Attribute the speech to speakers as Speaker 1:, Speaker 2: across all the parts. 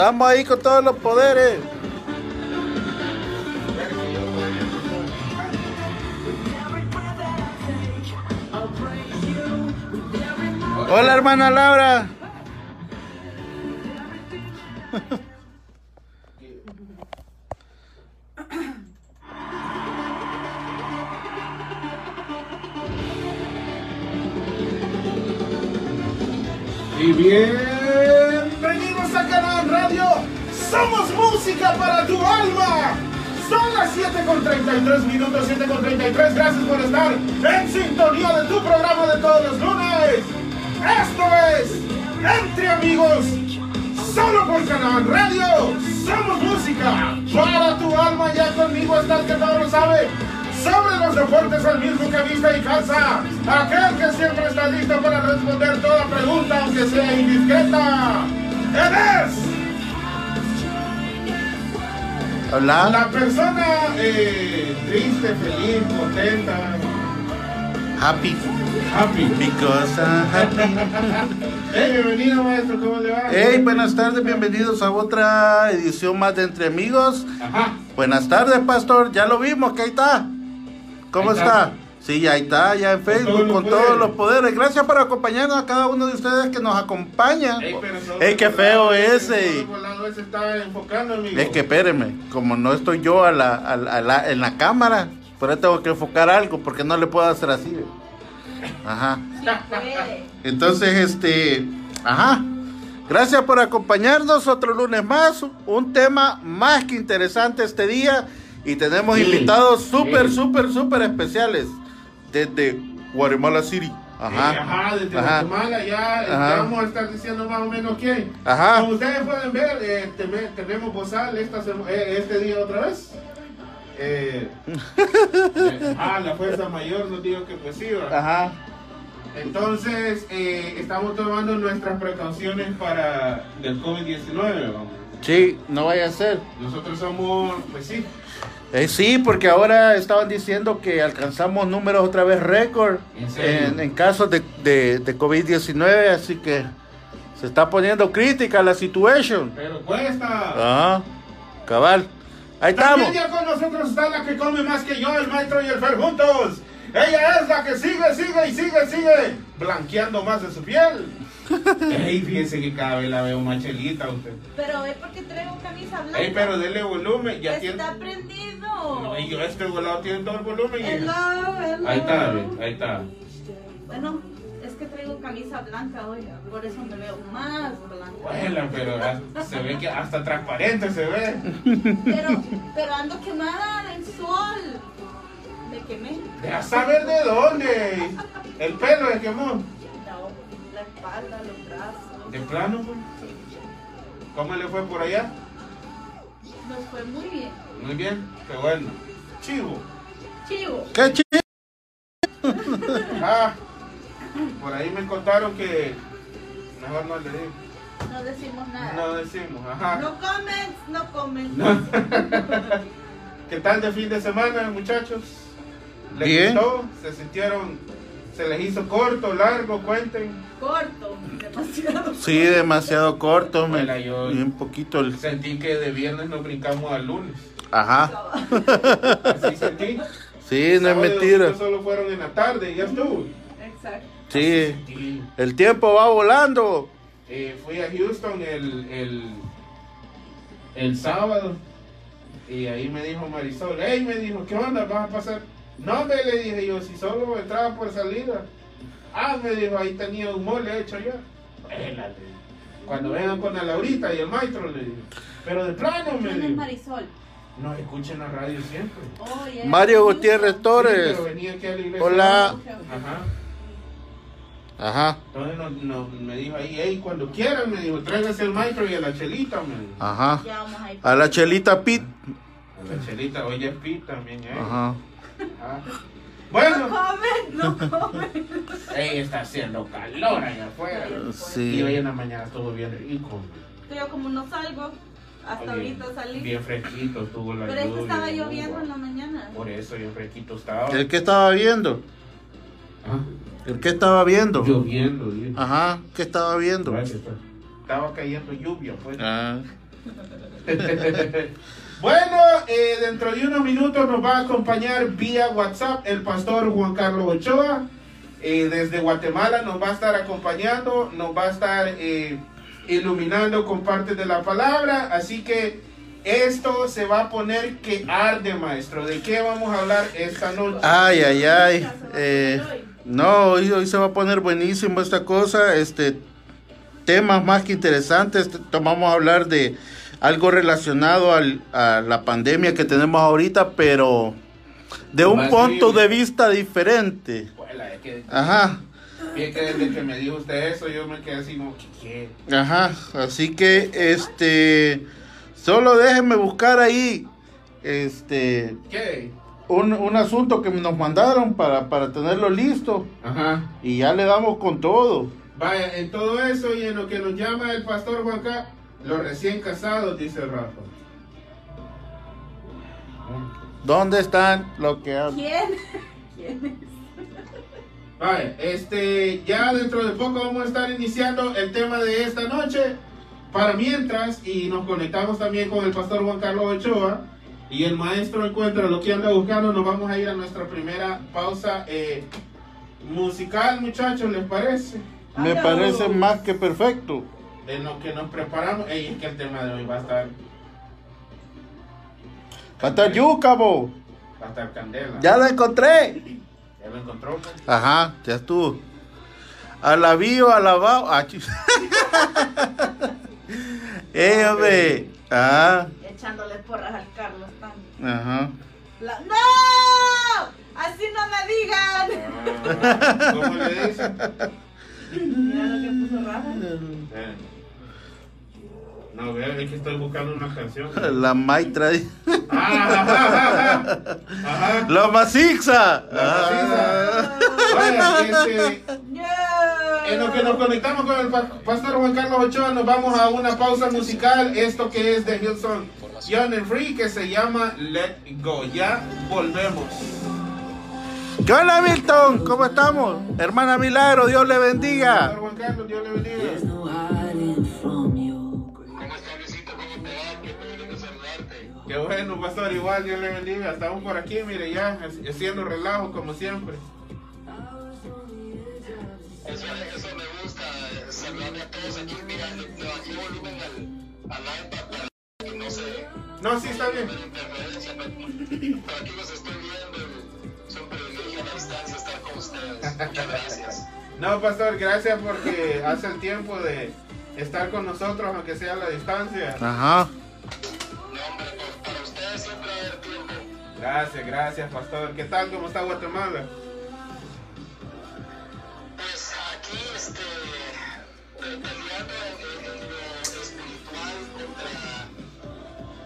Speaker 1: Estamos ahí con todos los poderes. Hola hermana Laura.
Speaker 2: Sea indiscreta. La persona eh, triste, feliz, contenta,
Speaker 1: Happy.
Speaker 2: happy.
Speaker 1: Because I'm happy.
Speaker 2: Hey, bienvenido maestro, ¿cómo le va?
Speaker 1: Hey, buenas tardes, bienvenidos a otra edición más de Entre Amigos.
Speaker 2: Ajá.
Speaker 1: Buenas tardes, pastor. Ya lo vimos, ahí está. ¿Cómo
Speaker 2: Ahí está.
Speaker 1: está? Sí, ahí está, ya en Facebook,
Speaker 2: todos
Speaker 1: con todos los poderes. Gracias por acompañarnos a cada uno de ustedes que nos acompañan.
Speaker 2: Ey, pero
Speaker 1: Ey, qué feo ese.
Speaker 2: solo por lado ese está enfocando, amigo.
Speaker 1: Es que espéreme, como no estoy yo a la, a la- a la- en la cámara, por eso tengo que enfocar algo, porque no le puedo hacer así. Ajá. Entonces, este, ajá. Gracias por acompañarnos otro lunes más. Un tema más que interesante este día. Y tenemos
Speaker 2: Sí.
Speaker 1: invitados súper, súper, súper especiales. Desde Guatemala City.
Speaker 2: Ajá. Desde
Speaker 1: Ajá.
Speaker 2: Guatemala ya,
Speaker 1: Ajá.
Speaker 2: vamos a estar diciendo más o menos quién.
Speaker 1: Ajá.
Speaker 2: Como ustedes pueden ver, eh, tenemos bozal esta eh, este día otra vez. Eh, eh, ah, la fuerza mayor nos dijo que pues sí.
Speaker 1: Ajá.
Speaker 2: Entonces, eh, estamos tomando nuestras precauciones para el COVID-19. vamos.
Speaker 1: Sí, no vaya a ser.
Speaker 2: Nosotros somos, pues sí,
Speaker 1: Eh, sí, porque ahora estaban diciendo que alcanzamos números otra vez récord
Speaker 2: ¿En
Speaker 1: en, en casos de, de, de COVID-19, así que se está poniendo crítica la situación.
Speaker 2: pero cuesta.
Speaker 1: Ajá, cabal. Ahí estamos.
Speaker 2: También ya con nosotros está la que come más que yo, el maestro y el Fer juntos. Ella es la que sigue, sigue y sigue, sigue blanqueando más de su piel. Ey, fíjense que cada vez la veo más chelita usted.
Speaker 3: Pero es porque traigo camisa blanca.
Speaker 2: Ey, pero dele volumen, ya tiene.
Speaker 3: Está prendido.
Speaker 2: No, y yo este volado tiene todo el volumen.
Speaker 3: Hello, hello.
Speaker 2: Ahí está, ahí está.
Speaker 3: Bueno, es que traigo camisa blanca hoy, por eso me veo más blanca.
Speaker 2: Bueno, pero se ve que hasta transparente se ve.
Speaker 3: Pero, pero ando quemada del sol. Me quemé.
Speaker 2: Deja saber de dónde. El pelo se quemó.
Speaker 3: La, espalda, los brazos.
Speaker 2: De plano, pues. ¿Cómo le fue por allá?
Speaker 3: Nos fue muy bien.
Speaker 2: Muy bien, qué bueno. Chivo.
Speaker 3: Chivo.
Speaker 1: Qué chido.
Speaker 2: Ah, por ahí me contaron que. Mejor no le digo.
Speaker 3: No decimos nada.
Speaker 2: No decimos, ajá.
Speaker 3: No comen, no comen.
Speaker 2: ¿Qué tal de fin de semana, muchachos? ¿Les
Speaker 1: Bien.
Speaker 2: gustó? ¿Se sintieron? ¿Se les hizo corto, largo? Cuenten.
Speaker 3: Corto, demasiado.
Speaker 1: Sí, demasiado corto, me,
Speaker 2: Bueno, yo-
Speaker 1: un poquito el...
Speaker 2: Sentí que de viernes nos brincamos al lunes.
Speaker 1: Ajá.
Speaker 2: Así sentí.
Speaker 1: Sí, no es mentira.
Speaker 2: Solo fueron en la tarde y ya estuvo.
Speaker 3: Exacto.
Speaker 1: Sí, el tiempo va volando.
Speaker 2: Eh, fui a Houston el, el, el sábado y ahí me dijo Marisol, hey, me dijo, ¿qué onda? ¿Vas a pasar? No, me le dije yo, si solo entraba por salida. Ah, me dijo, ahí tenía un mole hecho ya. Cuando vengan con la Laurita y el maestro, le dije. Pero de plano me
Speaker 3: ¿Quién es
Speaker 2: dijo,
Speaker 3: Marisol?
Speaker 2: no escuchen la radio siempre.
Speaker 3: Oh, yeah.
Speaker 1: Mario Gutiérrez
Speaker 2: Sí,
Speaker 1: Torres.
Speaker 2: pero venía aquí a la iglesia.
Speaker 1: Hola.
Speaker 2: Ajá.
Speaker 1: Ajá,
Speaker 2: Entonces no, no- me dijo ahí, hey, cuando quieran, me dijo, tráigase el maestro y a la chelita, me dijo.
Speaker 1: ajá.
Speaker 3: A.
Speaker 1: A la chelita Pit.
Speaker 2: La chelita, oye, es Pete también, ¿eh?
Speaker 1: Ajá.
Speaker 2: Ah.
Speaker 3: No
Speaker 2: Bueno,
Speaker 3: comen, no comen.
Speaker 2: ey, está haciendo calor allá afuera. Y hoy en la mañana estuvo bien rico.
Speaker 3: Yo como no salgo, hasta
Speaker 2: Oye,
Speaker 3: ahorita salí.
Speaker 2: Bien fresquito estuvo la
Speaker 3: Pero es que
Speaker 2: lluvia,
Speaker 3: estaba
Speaker 2: y
Speaker 3: lloviendo en la mañana.
Speaker 2: Por eso bien fresquito estaba.
Speaker 1: ¿El que estaba viendo?
Speaker 2: Ah,
Speaker 1: ¿El que estaba viendo?
Speaker 2: Lloviendo.
Speaker 1: Ajá, ¿qué estaba viendo?
Speaker 2: Estaba cayendo lluvia, pues. Ah. bueno, eh, dentro de unos minutos nos va a acompañar vía WhatsApp el pastor Juan Carlos Ochoa. Eh, desde Guatemala nos va a estar acompañando, nos va a estar eh, iluminando con parte de la palabra. Así que esto se va a poner que arde, maestro. ¿De qué vamos a hablar esta noche?
Speaker 1: Ay, ay, ay. no, hoy, hoy se va a poner buenísimo esta cosa. Este, temas más que interesantes. Vamos a hablar de algo relacionado al, a la pandemia que tenemos ahorita, pero de un punto de vista diferente.
Speaker 2: Ajá. Bien que desde que me dijo usted eso, yo me quedé así como, ¿qué?
Speaker 1: Ajá, así que, este, solo déjenme buscar ahí, este,
Speaker 2: ¿qué?
Speaker 1: Un, un asunto que nos mandaron para, para tenerlo listo.
Speaker 2: Ajá.
Speaker 1: Y ya le damos con todo.
Speaker 2: Vaya, en todo eso y en lo que nos llama el pastor Juanca, los recién casados, dice Rafa.
Speaker 1: ¿Dónde están lo que
Speaker 3: ¿Quién? ¿Quién
Speaker 2: Vale, este, ya dentro de poco vamos a estar iniciando el tema de esta noche. Para mientras, y nos conectamos también con el pastor Juan Carlos Ochoa, y el maestro encuentra lo que anda buscando, nos vamos a ir a nuestra primera pausa eh, musical, muchachos, ¿les parece?
Speaker 1: Me parece más que perfecto.
Speaker 2: En lo que nos preparamos, Ey, es que el tema de hoy va a estar.
Speaker 1: Va a estar yuca,
Speaker 2: Va a estar candela.
Speaker 1: Ya lo encontré.
Speaker 2: Ya lo encontró. Pues?
Speaker 1: Ajá, ya estuvo. Alabío, alabado. Ah, eh, hombre. Ah.
Speaker 3: Echándole porras al Carlos
Speaker 1: también. Ajá.
Speaker 3: ¡No! Así no me digan.
Speaker 2: Ah, ¿Cómo le dicen?
Speaker 3: Mira lo que puso Rafa.
Speaker 2: Eh. No, vea, es que estoy buscando una canción.
Speaker 1: La Maitra.
Speaker 2: Ah, ajá,
Speaker 1: La Masixa.
Speaker 2: La Vaya, este, en lo que nos conectamos con el pastor Juan Carlos Ochoa, nos vamos a una pausa musical. Esto que es de Hilson Young and Free, que se llama Let Go. Ya volvemos.
Speaker 1: ¿Qué hola Milton? ¿Cómo estamos? Hermana Milagro, Dios le bendiga.
Speaker 2: Juan Carlos, Dios le bendiga. Qué bueno, pastor, igual, Dios le bendiga. Estamos por aquí, mire, ya haciendo relajo como siempre.
Speaker 4: Eso, eso me gusta, saludarle a todos aquí. Mira, le bajé volumen al, al iPad para que no se...
Speaker 2: No, sí, está bien.
Speaker 4: Pero aquí los estoy viendo estar con ustedes. Muchas gracias.
Speaker 2: No, pastor, gracias porque hace el tiempo de estar con nosotros, aunque sea a la distancia.
Speaker 1: Ajá.
Speaker 4: Siempre hay tiempo.
Speaker 2: Gracias, gracias, pastor. ¿Qué tal? ¿Cómo está Guatemala?
Speaker 4: Pues aquí, este, peleando en, en, lo espiritual contra,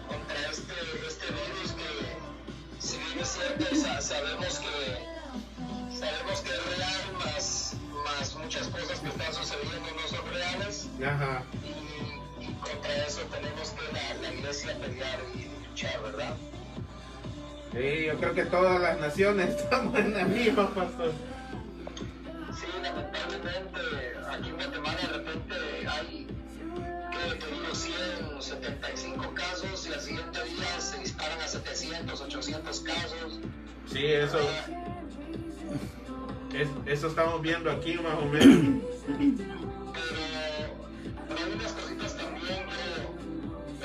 Speaker 4: contra este, este virus que, si bien es cierto, sabemos que sabemos que es real, más, más muchas cosas que están sucediendo no son reales.
Speaker 2: Ajá.
Speaker 4: Y, y, contra eso tenemos que la, la iglesia pelear y ¿verdad?
Speaker 2: Sí, yo creo que todas las naciones estamos en la misma, pastor.
Speaker 4: Sí, lamentablemente aquí en Guatemala de repente hay que te 175 casos y al siguiente día se disparan a 700, 800 casos.
Speaker 2: Sí, eso. Es, eso estamos viendo aquí más o menos.
Speaker 4: Pero hay unas cositas también. Yo,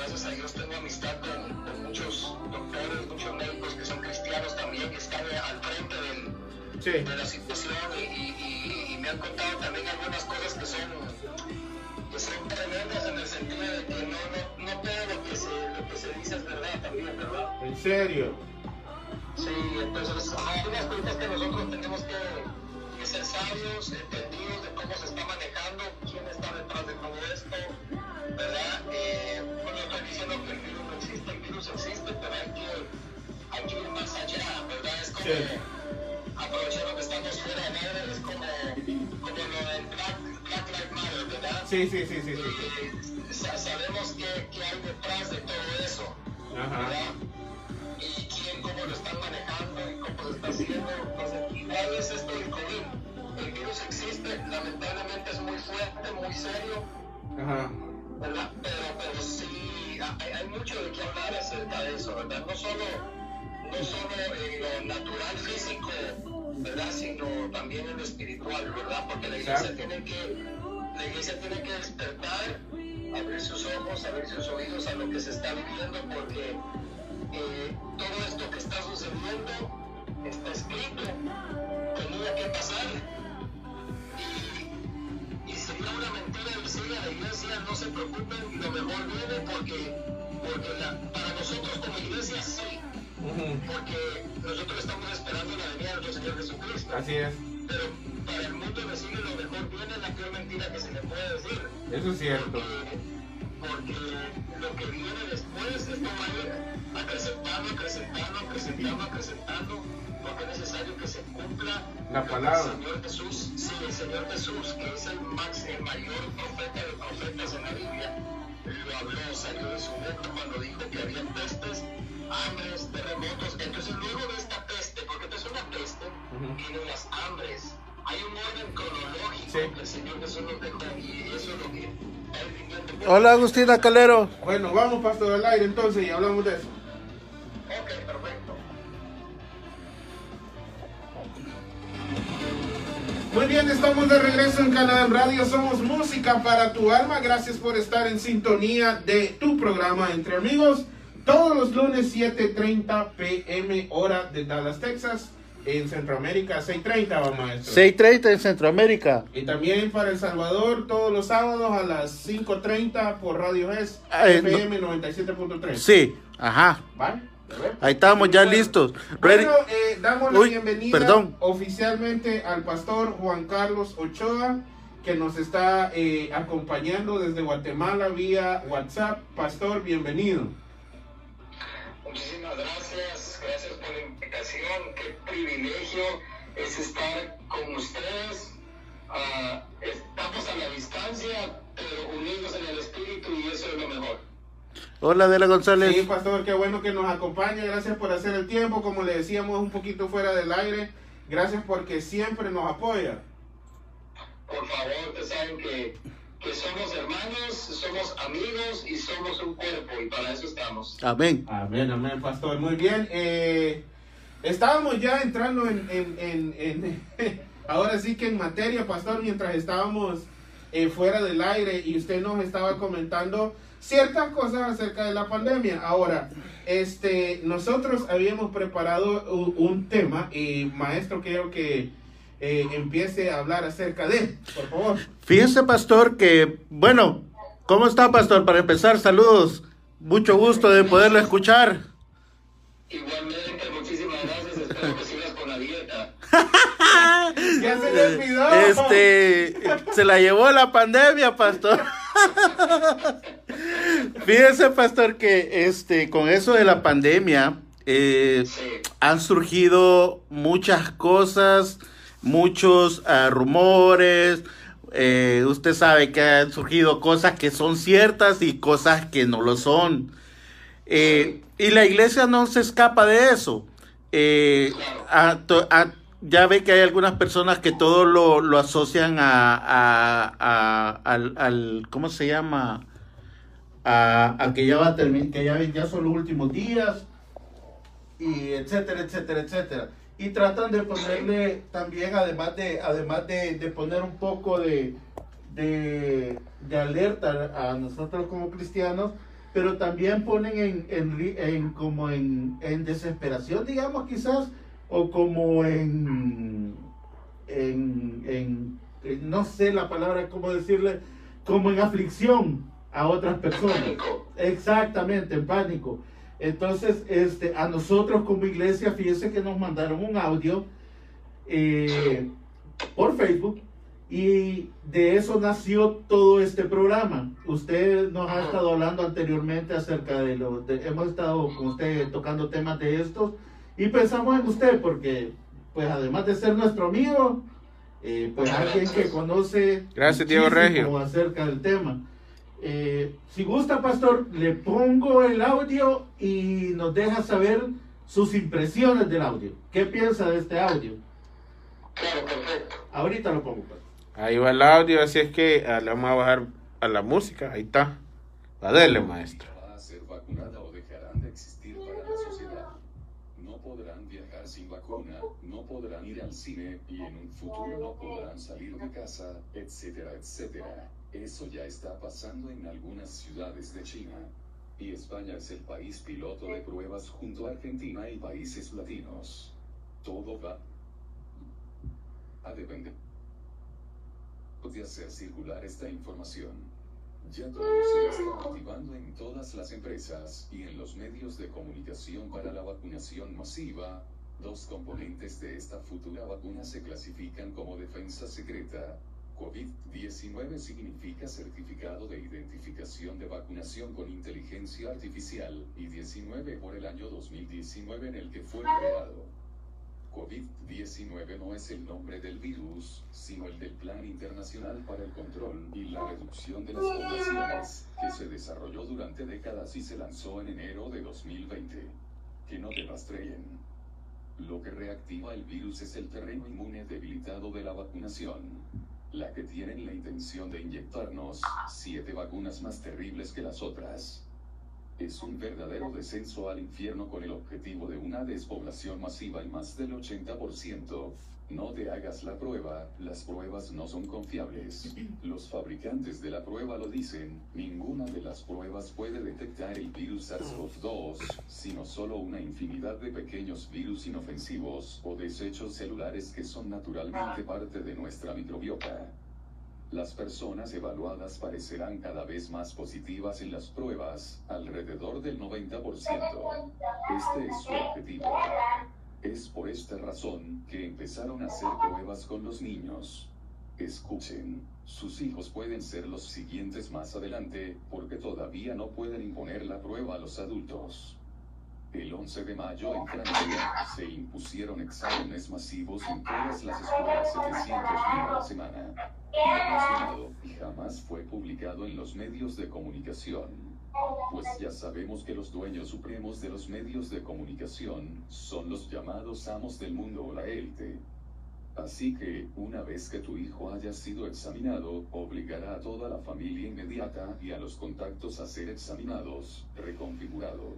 Speaker 4: gracias a Dios, tengo amistad con, con muchos doctores, muchos médicos que son cristianos también, que están al frente del,
Speaker 2: sí.
Speaker 4: de la situación y, y, y, me han contado también algunas cosas que son, que son tremendas en el sentido de que no, no, no todo lo que, se, lo que se dice es verdad también, ¿verdad?
Speaker 2: ¿En serio?
Speaker 4: Sí, entonces hay unas cositas que nosotros tenemos que ser sabios, entendidos de cómo se está manejando, quién está detrás de todo esto, ¿verdad? Eh, no estoy diciendo que el virus no existe, el virus existe, pero hay que, hay que ir más allá, ¿verdad? Es como, sí. aprovechando que estamos fuera aire, es como, como lo del Black, Black Lives Matter, ¿verdad?
Speaker 2: Sí, sí, sí, sí. sí,
Speaker 4: sabemos qué, qué hay detrás de todo eso, Ajá. ¿verdad? Y quién, cómo lo están manejando y cómo se está haciendo. Entonces, igual es esto del COVID. El virus existe, lamentablemente es muy fuerte, muy serio, Ajá. ¿verdad? Pero, pero sí, hay, hay, mucho de qué hablar acerca de eso, ¿verdad? No solo, no solo en lo natural físico, ¿verdad? Sino también en lo espiritual, ¿verdad? Porque la iglesia tiene que, la iglesia tiene que despertar, abrir sus ojos, abrir sus oídos a lo que se está viviendo, porque eh, todo esto que está sucediendo está escrito, tenía que pasar. Y, y sería una mentira decirle a la iglesia, no se preocupen, lo mejor viene porque, porque para nosotros como iglesia sí, porque nosotros estamos esperando la venida de nuestro Señor Jesucristo.
Speaker 2: Así es.
Speaker 4: Pero para el mundo decirle lo mejor viene la peor mentira que se le puede decir.
Speaker 2: Eso es cierto.
Speaker 4: Porque, lo que viene después, esto va a ir acrecentando, acrecentando, acrecentando, acrecentando, porque es necesario que se cumpla
Speaker 2: la palabra.
Speaker 4: El Señor Jesús, sí, el Señor Jesús, que es el, máximo, el mayor profeta de profetas en la Biblia, lo habló, salió de su boca cuando dijo que había pestes hambres, terremotos. Entonces, luego de esta peste, porque esto es una peste, vienen las hambres. Hay un orden cronológico que el Señor Jesús nos dejó y eso es lo que él
Speaker 1: Hola, Agustina Calero.
Speaker 2: Bueno, vamos, pastor, al aire entonces y hablamos de eso.
Speaker 4: Ok, perfecto.
Speaker 2: Muy bien, estamos de regreso en Canadá Radio. Somos música para tu alma. Gracias por estar en sintonía de tu programa Entre Amigos. Todos los lunes 7.30 pm hora de Dallas, Texas. En Centroamérica, 6.30 va maestro.
Speaker 1: 6.30 en Centroamérica.
Speaker 2: Y también para El Salvador, todos los sábados a las 5.30 por Radio S, FM 97.3.
Speaker 1: Sí, ajá.
Speaker 2: ¿Vale?
Speaker 1: Ahí estamos ya listos.
Speaker 2: Bueno, eh, damos la bienvenida perdón. oficialmente al pastor Juan Carlos Ochoa, que nos está eh, acompañando desde Guatemala vía WhatsApp. Pastor, bienvenido.
Speaker 4: Muchísimas gracias por la invitación. Qué privilegio es estar con ustedes. Uh, estamos a la distancia, pero unidos en el espíritu y eso es lo mejor.
Speaker 1: Hola, Adela González.
Speaker 2: Sí, pastor, qué bueno que nos acompaña. Gracias por hacer el tiempo. Como le decíamos un poquito fuera del aire, gracias porque siempre nos apoya.
Speaker 4: Por favor, ustedes saben que que somos hermanos, somos amigos y somos un cuerpo y para eso estamos.
Speaker 1: Amén.
Speaker 2: Amén, amén, pastor. Muy bien. Eh, estábamos ya entrando en, en, en, ahora sí que en materia, pastor, mientras estábamos eh, fuera del aire y usted nos estaba comentando ciertas cosas acerca de la pandemia. Ahora, este, nosotros habíamos preparado un, un tema y maestro, creo que eh, empiece a hablar acerca de, por favor.
Speaker 1: Fíjese, pastor, que, bueno, ¿cómo está, pastor? Para empezar, saludos. Mucho gusto de poderlo escuchar.
Speaker 4: Igualmente, muchísimas gracias. Espero que sigas con la dieta.
Speaker 2: ya se le olvidó.
Speaker 1: Este, se la llevó la pandemia, pastor. Fíjese, pastor, que este, con eso de la pandemia, eh, han surgido muchas cosas muchos uh, rumores. Eh, usted sabe que han surgido cosas que son ciertas y cosas que no lo son. Eh, y la iglesia no se escapa de eso. Ya ve que hay algunas personas que todo lo, lo asocian a, a, al, ¿cómo se llama? A, a que ya va a terminar, que ya, ya son los últimos días, y etcétera, etcétera, etcétera y tratan de ponerle también, además de, además de, de poner un poco de, de, de, alerta a nosotros como cristianos, pero también ponen en, en, en como en, en, desesperación, digamos quizás, o como en, en, en, no sé la palabra, cómo decirle, como en aflicción a otras personas. Exactamente, en pánico. Entonces, este, a nosotros como iglesia, fíjense que nos mandaron un audio eh, por Facebook y de eso nació todo este programa. Usted nos ha estado hablando anteriormente acerca de lo, hemos estado con usted tocando temas de estos y pensamos en usted porque, pues además de ser nuestro amigo, eh, pues alguien que conoce Gracias, Diego Regio.
Speaker 2: acerca del tema. Eh, si gusta, pastor, le pongo el audio y nos deja saber sus impresiones del audio. ¿Qué piensa de este audio?
Speaker 4: Claro, perfecto.
Speaker 2: Ahorita lo pongo.
Speaker 5: Ahí va el audio, así es que ah, le vamos a bajar
Speaker 2: a la música. Ahí está. Adele, maestro.
Speaker 5: Va a ser vacunada o dejarán de existir para la sociedad. No podrán viajar sin vacuna, no podrán ir al cine y en un futuro no podrán salir de casa, etcétera, etcétera. Eso ya está pasando en algunas ciudades de China. Y España es el país piloto de pruebas junto a Argentina y países latinos. Todo va a depender de hacer circular esta información. Ya todo se está activando en todas las empresas y en los medios de comunicación para la vacunación masiva. Dos componentes de esta futura vacuna se clasifican como defensa secreta. COVID-19 significa certificado de identificación de vacunación con inteligencia artificial y 19 por el año 2019 en el que fue creado. COVID-19 no es el nombre del virus, sino el del Plan Internacional para el Control y la Reducción de las Poblaciones, que se desarrolló durante décadas y se lanzó en enero de 2020. Que no te rastreen. Lo que reactiva el virus es el terreno inmune debilitado de la vacunación. La que tienen la intención de inyectarnos, siete vacunas más terribles que las otras. Es un verdadero descenso al infierno con el objetivo de una despoblación masiva en más del 80%. No te hagas la prueba, las pruebas no son confiables. Los fabricantes de la prueba lo dicen, ninguna de las pruebas puede detectar el virus SARS-CoV-2, sino solo una infinidad de pequeños virus inofensivos o desechos celulares que son naturalmente parte de nuestra microbiota. Las personas evaluadas parecerán cada vez más positivas en las pruebas, alrededor del 90%. Este es su objetivo. Es por esta razón que empezaron a hacer pruebas con los niños. Escuchen, sus hijos pueden ser los siguientes más adelante, porque todavía no pueden imponer la prueba a los adultos. El 11 de mayo en Francia se impusieron exámenes masivos en todas las escuelas 700.000 a la semana. Y jamás fue publicado en los medios de comunicación. Pues ya sabemos que los dueños supremos de los medios de comunicación son los llamados amos del mundo o la élite. Así que, una vez que tu hijo haya sido examinado, obligará a toda la familia inmediata y a los contactos a ser examinados, reconfigurado.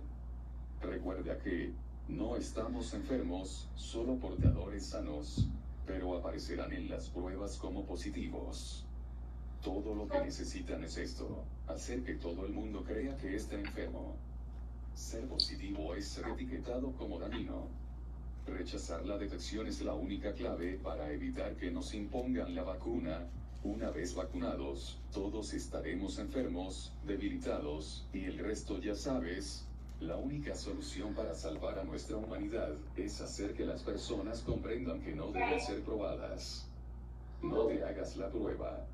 Speaker 5: Recuerda que, no estamos enfermos, solo portadores sanos, pero aparecerán en las pruebas como positivos. Todo lo que necesitan es esto, hacer que todo el mundo crea que está enfermo. Ser positivo es ser etiquetado como dañino. Rechazar la detección es la única clave para evitar que nos impongan la vacuna. Una vez vacunados, todos estaremos enfermos, debilitados, y el resto ya sabes, la única solución para salvar a nuestra humanidad es hacer que las personas comprendan que no deben ser probadas. No te hagas la prueba.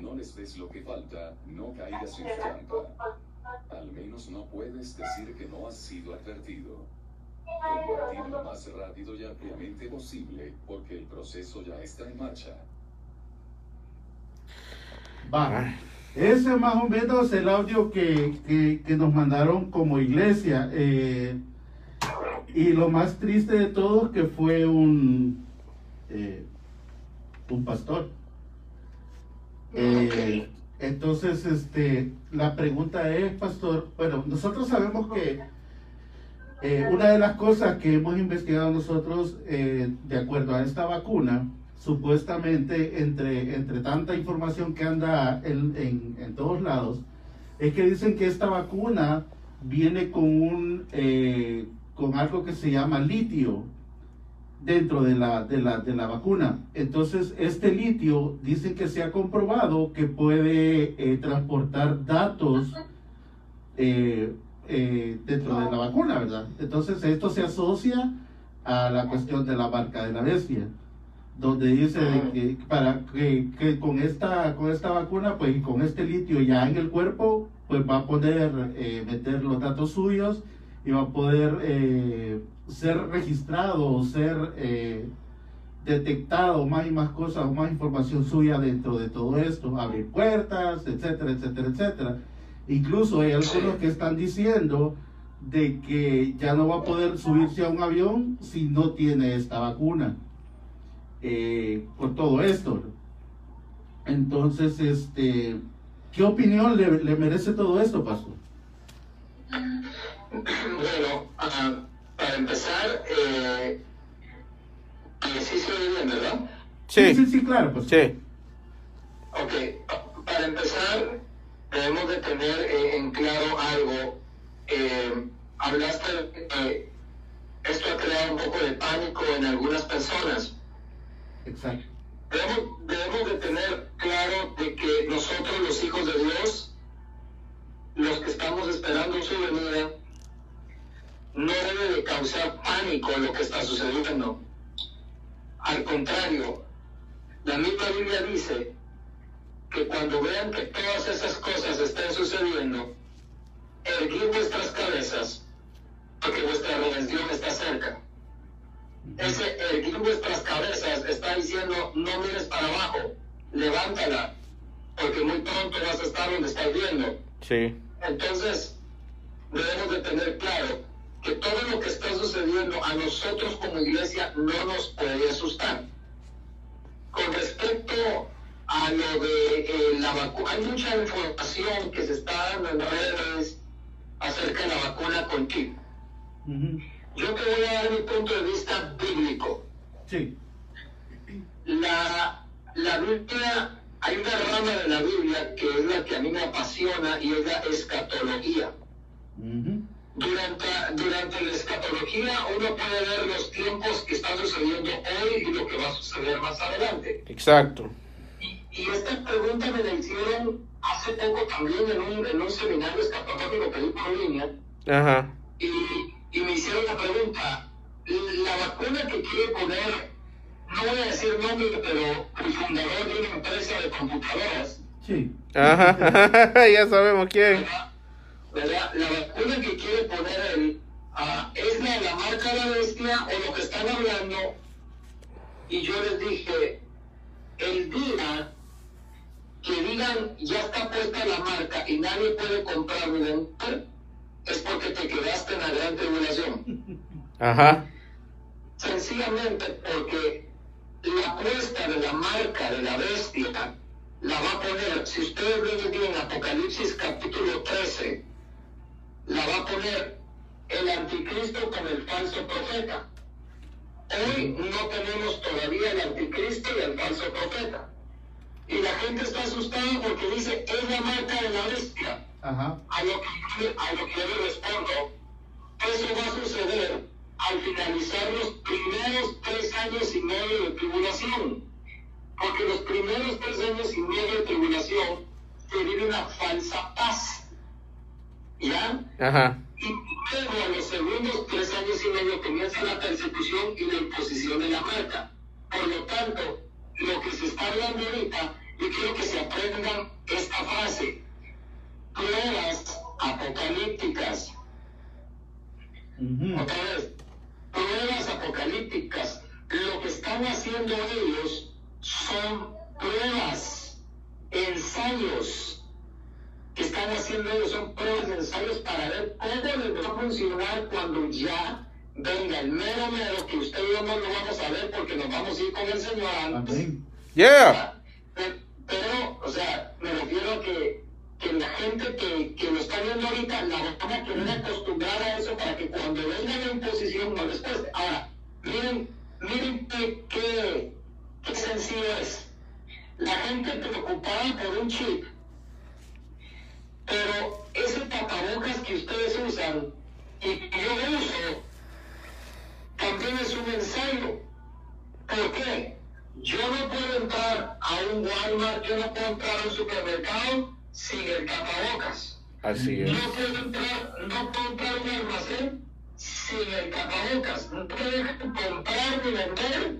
Speaker 5: No les des lo que falta, no caigas en trampa. Al menos no puedes decir que no has sido advertido. Compartir lo más rápido y ampliamente posible, porque el proceso ya está en marcha.
Speaker 1: Va. Ese más o menos el audio que, que, que nos mandaron como iglesia. eh, y lo más triste de todo que fue un, eh, un pastor. Eh, entonces, este, la pregunta es, pastor, bueno, nosotros sabemos que eh, una de las cosas que hemos investigado nosotros, eh, de acuerdo a esta vacuna, supuestamente entre, entre tanta información que anda en, en, en todos lados, es que dicen que esta vacuna viene con un con algo que se llama litio dentro de la, de la, de la vacuna. Entonces, este litio dicen que se ha comprobado que puede eh, transportar datos eh, eh, dentro de la vacuna, ¿verdad? Entonces, esto se asocia a la cuestión de la marca de la bestia donde dice que para que, que con esta con esta vacuna pues y con este litio ya en el cuerpo pues va a poder eh, meter los datos suyos y va a poder eh, ser registrado o ser eh, detectado más y más cosas o más información suya dentro de todo esto abrir puertas etcétera etcétera etcétera incluso hay algunos que están diciendo de que ya no va a poder subirse a un avión si no tiene esta vacuna eh, por todo esto. Entonces, este, ¿Qué opinión le, le merece todo esto, pastor?
Speaker 4: Bueno, ah, para empezar, eh, eh, sí se oye bien, ¿verdad?
Speaker 1: Sí, sí, sí, claro, pues.
Speaker 6: Sí.
Speaker 4: Ok, para empezar, debemos de tener eh, en claro algo. Eh, hablaste de que esto ha creado un poco de pánico en algunas personas.
Speaker 1: Exacto.
Speaker 4: Debemos, debemos de tener claro de que nosotros, los hijos de Dios, los que estamos esperando su venida, no debe de causar pánico lo que está sucediendo. Al contrario, la misma Biblia dice que cuando vean que todas esas cosas estén sucediendo, erguid vuestras cabezas, porque vuestra redención está cerca. Ese erguir vuestras cabezas está diciendo, no mires para abajo, levántala, porque muy pronto vas a estar donde estás viendo.
Speaker 6: Sí.
Speaker 4: Entonces, debemos de tener claro que todo lo que está sucediendo a nosotros como iglesia no nos puede asustar. Con respecto a lo de eh, la vacuna, hay mucha información que se está dando en redes acerca de la vacuna con chip.
Speaker 1: Ujú.
Speaker 4: Yo te voy a dar mi punto de vista bíblico.
Speaker 1: Sí.
Speaker 4: La, la Biblia, hay una rama de la Biblia que es la que a mí me apasiona y es la escatología.
Speaker 1: Ujú.
Speaker 4: Durante, durante la escatología uno puede ver los tiempos que están sucediendo hoy y lo que va a suceder más adelante.
Speaker 6: Exacto.
Speaker 4: Y, y esta pregunta me la hicieron hace poco también en un, en un seminario escatológico que di por línea
Speaker 6: Ajá.
Speaker 4: y, y me hicieron la pregunta, la vacuna que quiere poner, no voy a decir nombre, pero el fundador de una empresa de computadoras,
Speaker 1: Sí.
Speaker 6: Ajá. ya sabemos quién.
Speaker 4: ¿verdad? ¿Verdad? La vacuna que quiere poner él ah, es la de la marca de la bestia o lo que están hablando. Y yo les dije, el día que digan ya está puesta la marca y nadie puede comprar ni vender, es porque te quedaste en la gran tribulación.
Speaker 6: Ajá.
Speaker 4: Sencillamente porque la puesta de la marca de la bestia la va a poner, si ustedes ven bien Apocalipsis capítulo 13, la va a poner el anticristo con el falso profeta. Hoy no tenemos todavía el anticristo y el falso profeta. Y la gente está asustada porque dice, es la marca de la bestia.
Speaker 1: Ajá.
Speaker 4: A lo que, a lo que yo le respondo, eso va a suceder al finalizar los primeros tres años y medio de tribulación. Porque los primeros tres años y medio de tribulación se vive una falsa paz. ¿Ya?
Speaker 6: Ajá.
Speaker 4: Y luego a los segundos tres años y medio comienza la persecución y la imposición de la marca. Por lo tanto, lo que se está hablando ahorita, yo quiero que se aprendan esta frase. Pruebas apocalípticas. Otra vez, pruebas apocalípticas. Lo que están haciendo ellos son pruebas, ensayos. Que están haciendo ellos son pruebas, ensayos para ver cómo les va a funcionar cuando ya venga el mero mero, que usted y yo no lo vamos a ver porque nos vamos a ir con el Señor antes.
Speaker 1: Amén.
Speaker 6: Yeah.
Speaker 4: Pe- Pero, o sea, me refiero a que, que la gente que, que lo está viendo ahorita la van a querer acostumbrar a eso para que cuando venga la imposición no les cueste. Ahora, miren, miren qué, qué, qué sencillo es. La gente preocupada por un chip, pero ese tapabocas que ustedes usan y que yo uso, también es un ensayo. ¿Por qué? Yo no puedo entrar a un Walmart, yo no puedo entrar a un supermercado sin el tapabocas.
Speaker 6: Así es.
Speaker 4: No puedo entrar, no puedo entrar a un almacén sin el tapabocas. No puedo comprar ni vender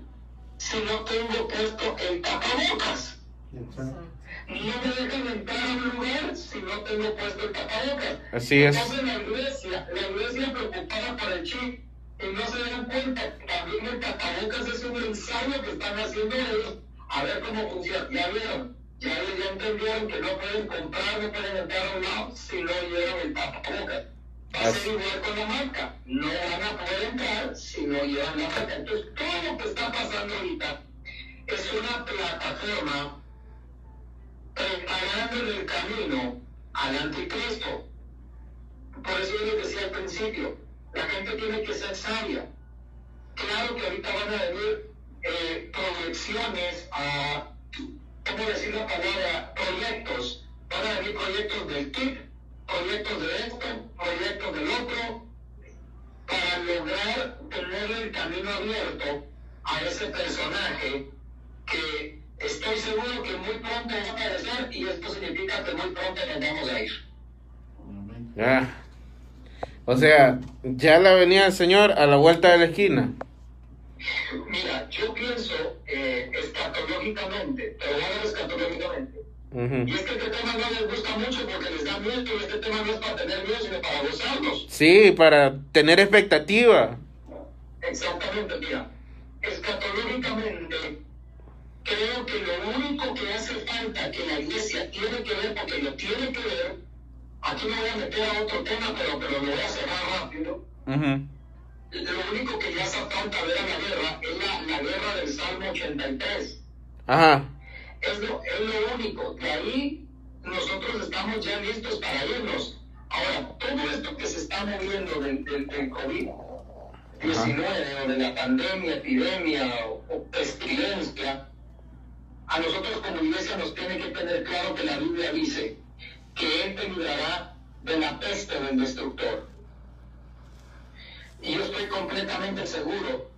Speaker 4: si no tengo puesto el tapabocas.
Speaker 1: Exacto.
Speaker 4: No me dejan entrar a un lugar si no tengo puesto el tapabocas.
Speaker 6: Así es.
Speaker 4: Entonces la iglesia, la iglesia preocupada por el chip y no se dan cuenta también el tapabocas es un ensayo que están haciendo ellos a ver cómo funciona. Ya vieron, ya, ya entendieron que no pueden comprar, no pueden entrar a un lado si no llevan el tapabocas. Va a ser igual con la marca. No van a poder entrar si no llevan la marca. Entonces todo lo que está pasando ahorita es una plataforma preparándole el camino al anticristo. Por eso yo les decía al principio, la gente tiene que ser sabia. Claro que ahorita van a venir eh, proyecciones a, ¿cómo decir la palabra? Proyectos. Van a venir proyectos del TIP, proyectos de esto, proyectos del otro, para lograr tener el camino abierto a ese personaje que estoy seguro que muy pronto va a aparecer y esto significa que muy pronto nos vamos a ir.
Speaker 6: Ya. O sea, ya la venía el Señor a la vuelta de la esquina.
Speaker 4: Mira, yo pienso eh, escatológicamente, te voy a ver escatológicamente.
Speaker 6: Ujú.
Speaker 4: Y es que este tema no les gusta mucho porque les da miedo y este tema no es para tener miedo, sino para gozarlos.
Speaker 6: Sí, para tener expectativa.
Speaker 4: Exactamente, mira, escatológicamente, creo que lo único que hace falta que la iglesia tiene que ver, porque lo tiene que ver, aquí me voy a meter a otro tema, pero, pero lo voy a cerrar rápido.
Speaker 6: Ujú.
Speaker 4: Lo único que le hace falta ver a la guerra es la, la guerra del Salmo 83.
Speaker 6: Ajá.
Speaker 4: Es lo, es lo único. De ahí nosotros estamos ya listos para irnos. Ahora, todo esto que se está moviendo del, del, del COVID-19 o de la pandemia, epidemia o, o pestilencia, a nosotros como iglesia nos tiene que tener claro que la Biblia dice que Él te librará de la peste del destructor. Y yo estoy completamente seguro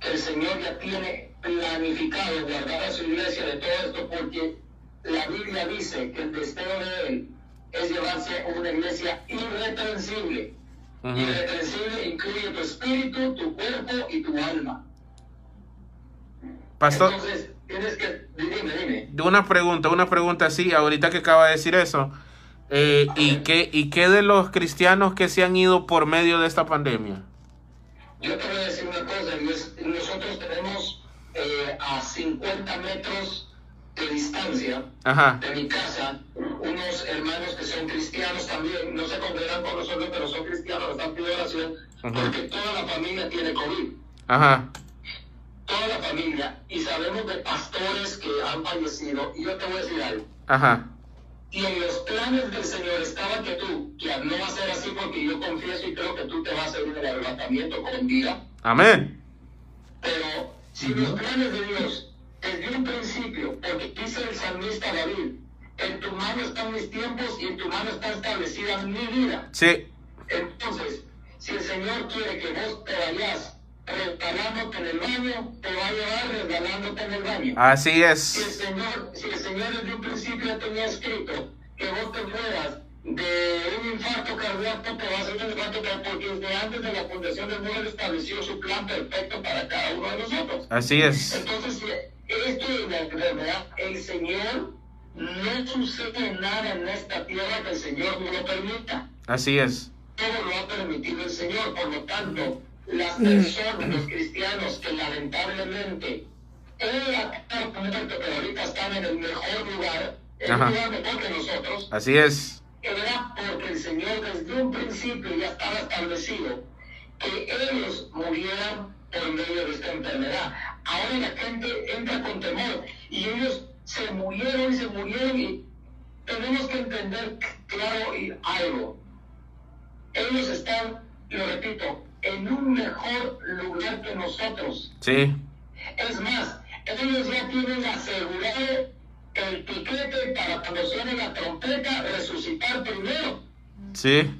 Speaker 4: que el Señor ya tiene planificado guardar a su iglesia de todo esto porque la Biblia dice que el deseo de Él es llevarse a una iglesia irreprensible.
Speaker 6: Ujú.
Speaker 4: Irreprensible incluye tu espíritu, tu cuerpo y tu alma.
Speaker 6: Pastor,
Speaker 4: Entonces, tienes que... Dime, dime.
Speaker 6: una pregunta, una pregunta así, ahorita que acaba de decir eso. Eh, ¿y, qué, ¿Y qué de los cristianos que se han ido por medio de esta pandemia?
Speaker 4: Yo te voy a decir una cosa, nosotros tenemos eh, a 50 metros de distancia
Speaker 6: Ajá.
Speaker 4: de mi casa unos hermanos que son cristianos también, no se congregan con nosotros, pero son cristianos, están pidiendo oración,
Speaker 6: Ajá.
Speaker 4: porque toda la familia tiene COVID,
Speaker 6: Ajá.
Speaker 4: Toda la familia, y sabemos de pastores que han fallecido, y yo te voy a decir algo,
Speaker 6: Ajá.
Speaker 4: y en los planes del Señor estaba que tú, que no va a ser así porque yo confieso y creo que tú te vas a ir del arrebatamiento con vida,
Speaker 6: Amén.
Speaker 4: Pero si los planes de Dios desde un principio, porque dice el salmista David, en tu mano están mis tiempos y en tu mano está establecida mi vida.
Speaker 6: Sí.
Speaker 4: Entonces, si el Señor quiere que vos te vayas resbalándote en el baño, te va a llevar resbalándote en el baño.
Speaker 6: Así
Speaker 4: Si el
Speaker 6: es.
Speaker 4: Señor, si el Señor desde un principio tenía escrito que vos te fueras de un infarto cardíaco, te vas a hacer un infarto cardíaco, porque desde antes de la fundación del mundo estableció su plan perfecto para cada uno de nosotros.
Speaker 6: Así es.
Speaker 4: Entonces, si esto de la enfermedad, el Señor no sucede nada en esta tierra que el Señor no lo permita.
Speaker 6: Así es.
Speaker 4: Todo lo ha permitido el Señor. Por lo tanto, las personas, los cristianos que lamentablemente en la pero ahorita están en el mejor lugar, en un lugar mejor que nosotros,
Speaker 6: Así es.
Speaker 4: era porque el Señor desde un principio ya estaba establecido que ellos murieran por medio de esta enfermedad. Ahora la gente entra con temor y ellos se murieron y se murieron y tenemos que entender claro y algo. Ellos están, lo repito, en un mejor lugar que nosotros.
Speaker 6: Sí.
Speaker 4: Es más, ellos ya tienen asegurado el piquete para cuando suene la trompeta resucitar primero
Speaker 6: Sí.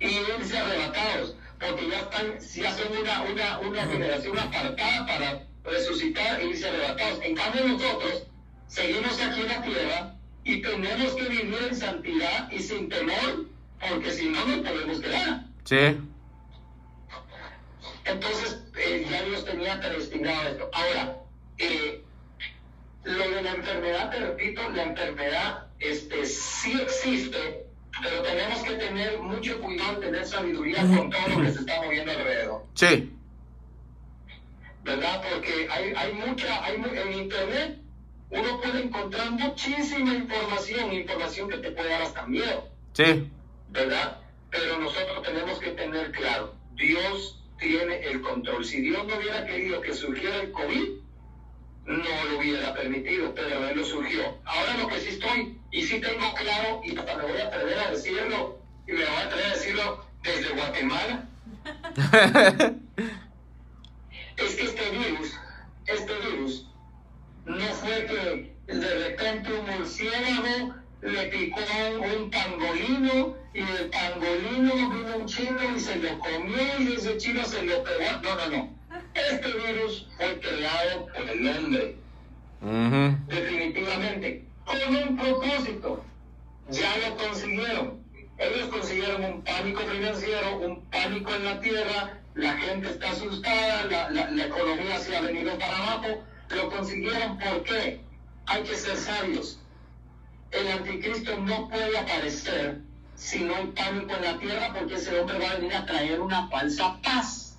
Speaker 4: y irse arrebatados, porque ya están, ya son una, una, una generación apartada para resucitar e irse arrebatados. En cambio nosotros seguimos aquí en la tierra y tenemos que vivir en santidad y sin temor, porque si no nos podemos quedar.
Speaker 6: Sí.
Speaker 4: Entonces, eh, ya Dios tenía predestinado esto. Ahora, eh, lo de la enfermedad, te repito, la enfermedad este, sí existe, pero tenemos que tener mucho cuidado, tener sabiduría con todo lo que se está moviendo alrededor,
Speaker 6: Sí.
Speaker 4: ¿verdad? Porque hay, hay mucha, hay en Internet uno puede encontrar muchísima información, información que te puede dar hasta miedo.
Speaker 6: Sí.
Speaker 4: ¿verdad? Pero nosotros tenemos que tener claro, Dios tiene el control. Si Dios no hubiera querido que surgiera el COVID, no lo hubiera permitido, pero él lo surgió. Ahora lo que sí estoy, y sí tengo claro, y hasta me voy a atrever a decirlo, y me voy a atrever a decirlo desde Guatemala, es que este virus, este virus, no fue que de repente un murciélago le picó un pangolino y el pangolino vino un chino y se lo comió y ese chino se lo pegó. No, no, no. Este virus fue creado por el hombre, definitivamente, con un propósito. Ya lo consiguieron. Ellos consiguieron un pánico financiero, un pánico en la tierra, la gente está asustada, la, la- la economía se ha venido para abajo. Lo consiguieron ¿por qué? Hay que ser sabios. El anticristo no puede aparecer si no hay pánico en la tierra porque ese hombre va a venir a traer una falsa paz.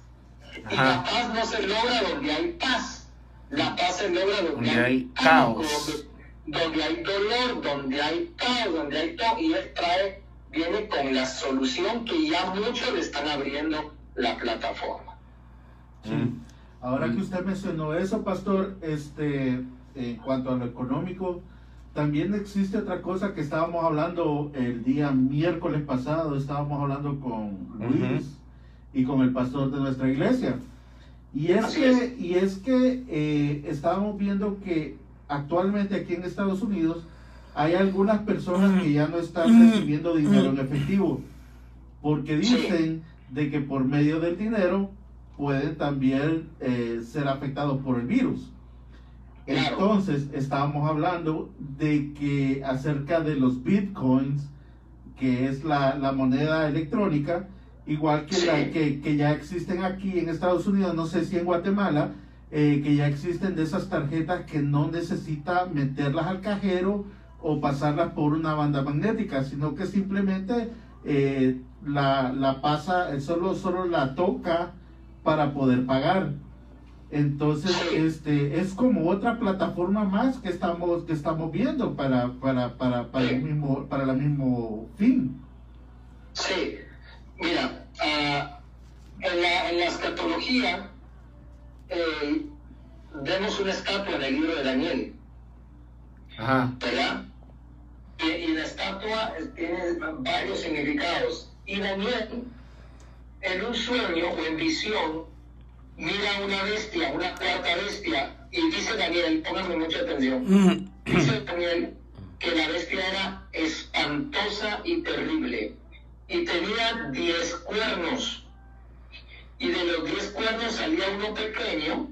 Speaker 4: Y
Speaker 6: Ajá.
Speaker 4: la paz no se logra donde hay paz. La paz se logra donde,
Speaker 6: Donde
Speaker 4: hay,
Speaker 6: hay
Speaker 4: pánico,
Speaker 6: caos.
Speaker 4: Donde, donde hay dolor, donde hay caos, donde hay todo. Y él trae, viene con la solución que ya muchos le están abriendo la plataforma.
Speaker 6: Mm.
Speaker 1: Ahora que usted mencionó eso, pastor, este, en cuanto a lo económico, también existe otra cosa que estábamos hablando el día miércoles pasado, estábamos hablando con Luis y con el pastor de nuestra iglesia. Y es
Speaker 4: Así
Speaker 1: que,
Speaker 4: es.
Speaker 1: y es que eh, estábamos viendo que actualmente aquí en Estados Unidos hay algunas personas que ya no están recibiendo dinero en efectivo, porque dicen de que por medio del dinero pueden también eh, ser afectados por el virus.
Speaker 4: Claro.
Speaker 1: Entonces, estábamos hablando de que acerca de los bitcoins, que es la, la moneda electrónica, igual que,
Speaker 4: Sí.
Speaker 1: la, que, que ya existen aquí en Estados Unidos, no sé si en Guatemala, eh, que ya existen de esas tarjetas que no necesita meterlas al cajero o pasarlas por una banda magnética, sino que simplemente eh, la, la pasa, eh, solo, solo la toca para poder pagar. Entonces, este, es como otra plataforma más que estamos, que estamos viendo para, para, para, para, el mismo, para el mismo fin.
Speaker 4: Sí, mira, ah, en, la, en la escatología eh, vemos una estatua en el libro de Daniel,
Speaker 6: Ajá.
Speaker 4: ¿verdad? Y, y la estatua eh, tiene varios significados. Y Daniel, en un sueño o en visión, mira una bestia, una cuarta bestia, y dice Daniel, pónganme mucha atención, dice Daniel que la bestia era espantosa y terrible, y tenía diez cuernos, y de los diez cuernos salía uno pequeño,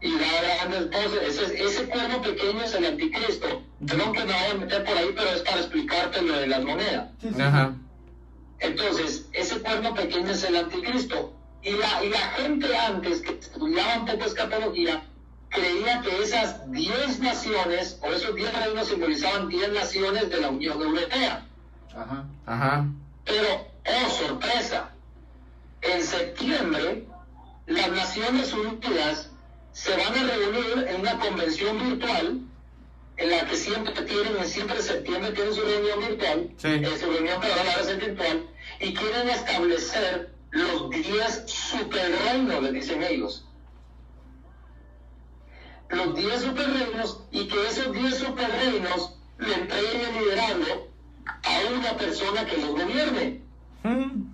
Speaker 4: y daba grandes voces. Ese, ese cuerno pequeño es el anticristo. Perdón que me voy a meter por ahí, pero es para explicarte lo de las monedas.
Speaker 1: Sí, sí.
Speaker 6: Ajá.
Speaker 4: Entonces, ese cuerno pequeño es el anticristo. Y la, y la gente antes que estudiaba un poco escatología, creía que esas 10 naciones, o esos 10 reinos simbolizaban 10 naciones de la Unión Europea.
Speaker 1: Ajá.
Speaker 6: Ajá.
Speaker 4: Pero, oh sorpresa, en septiembre las Naciones Unidas se van a reunir en una convención virtual en la que siempre tienen, en siempre en septiembre tienen su reunión virtual,
Speaker 6: Sí.
Speaker 4: eh, su reunión pero ahora ser virtual, y quieren establecer los 10 superreinos, le dicen ellos. Los 10 superreinos y que esos 10 superreinos le entreguen el liderazgo a una persona que los gobierne.
Speaker 6: Mm.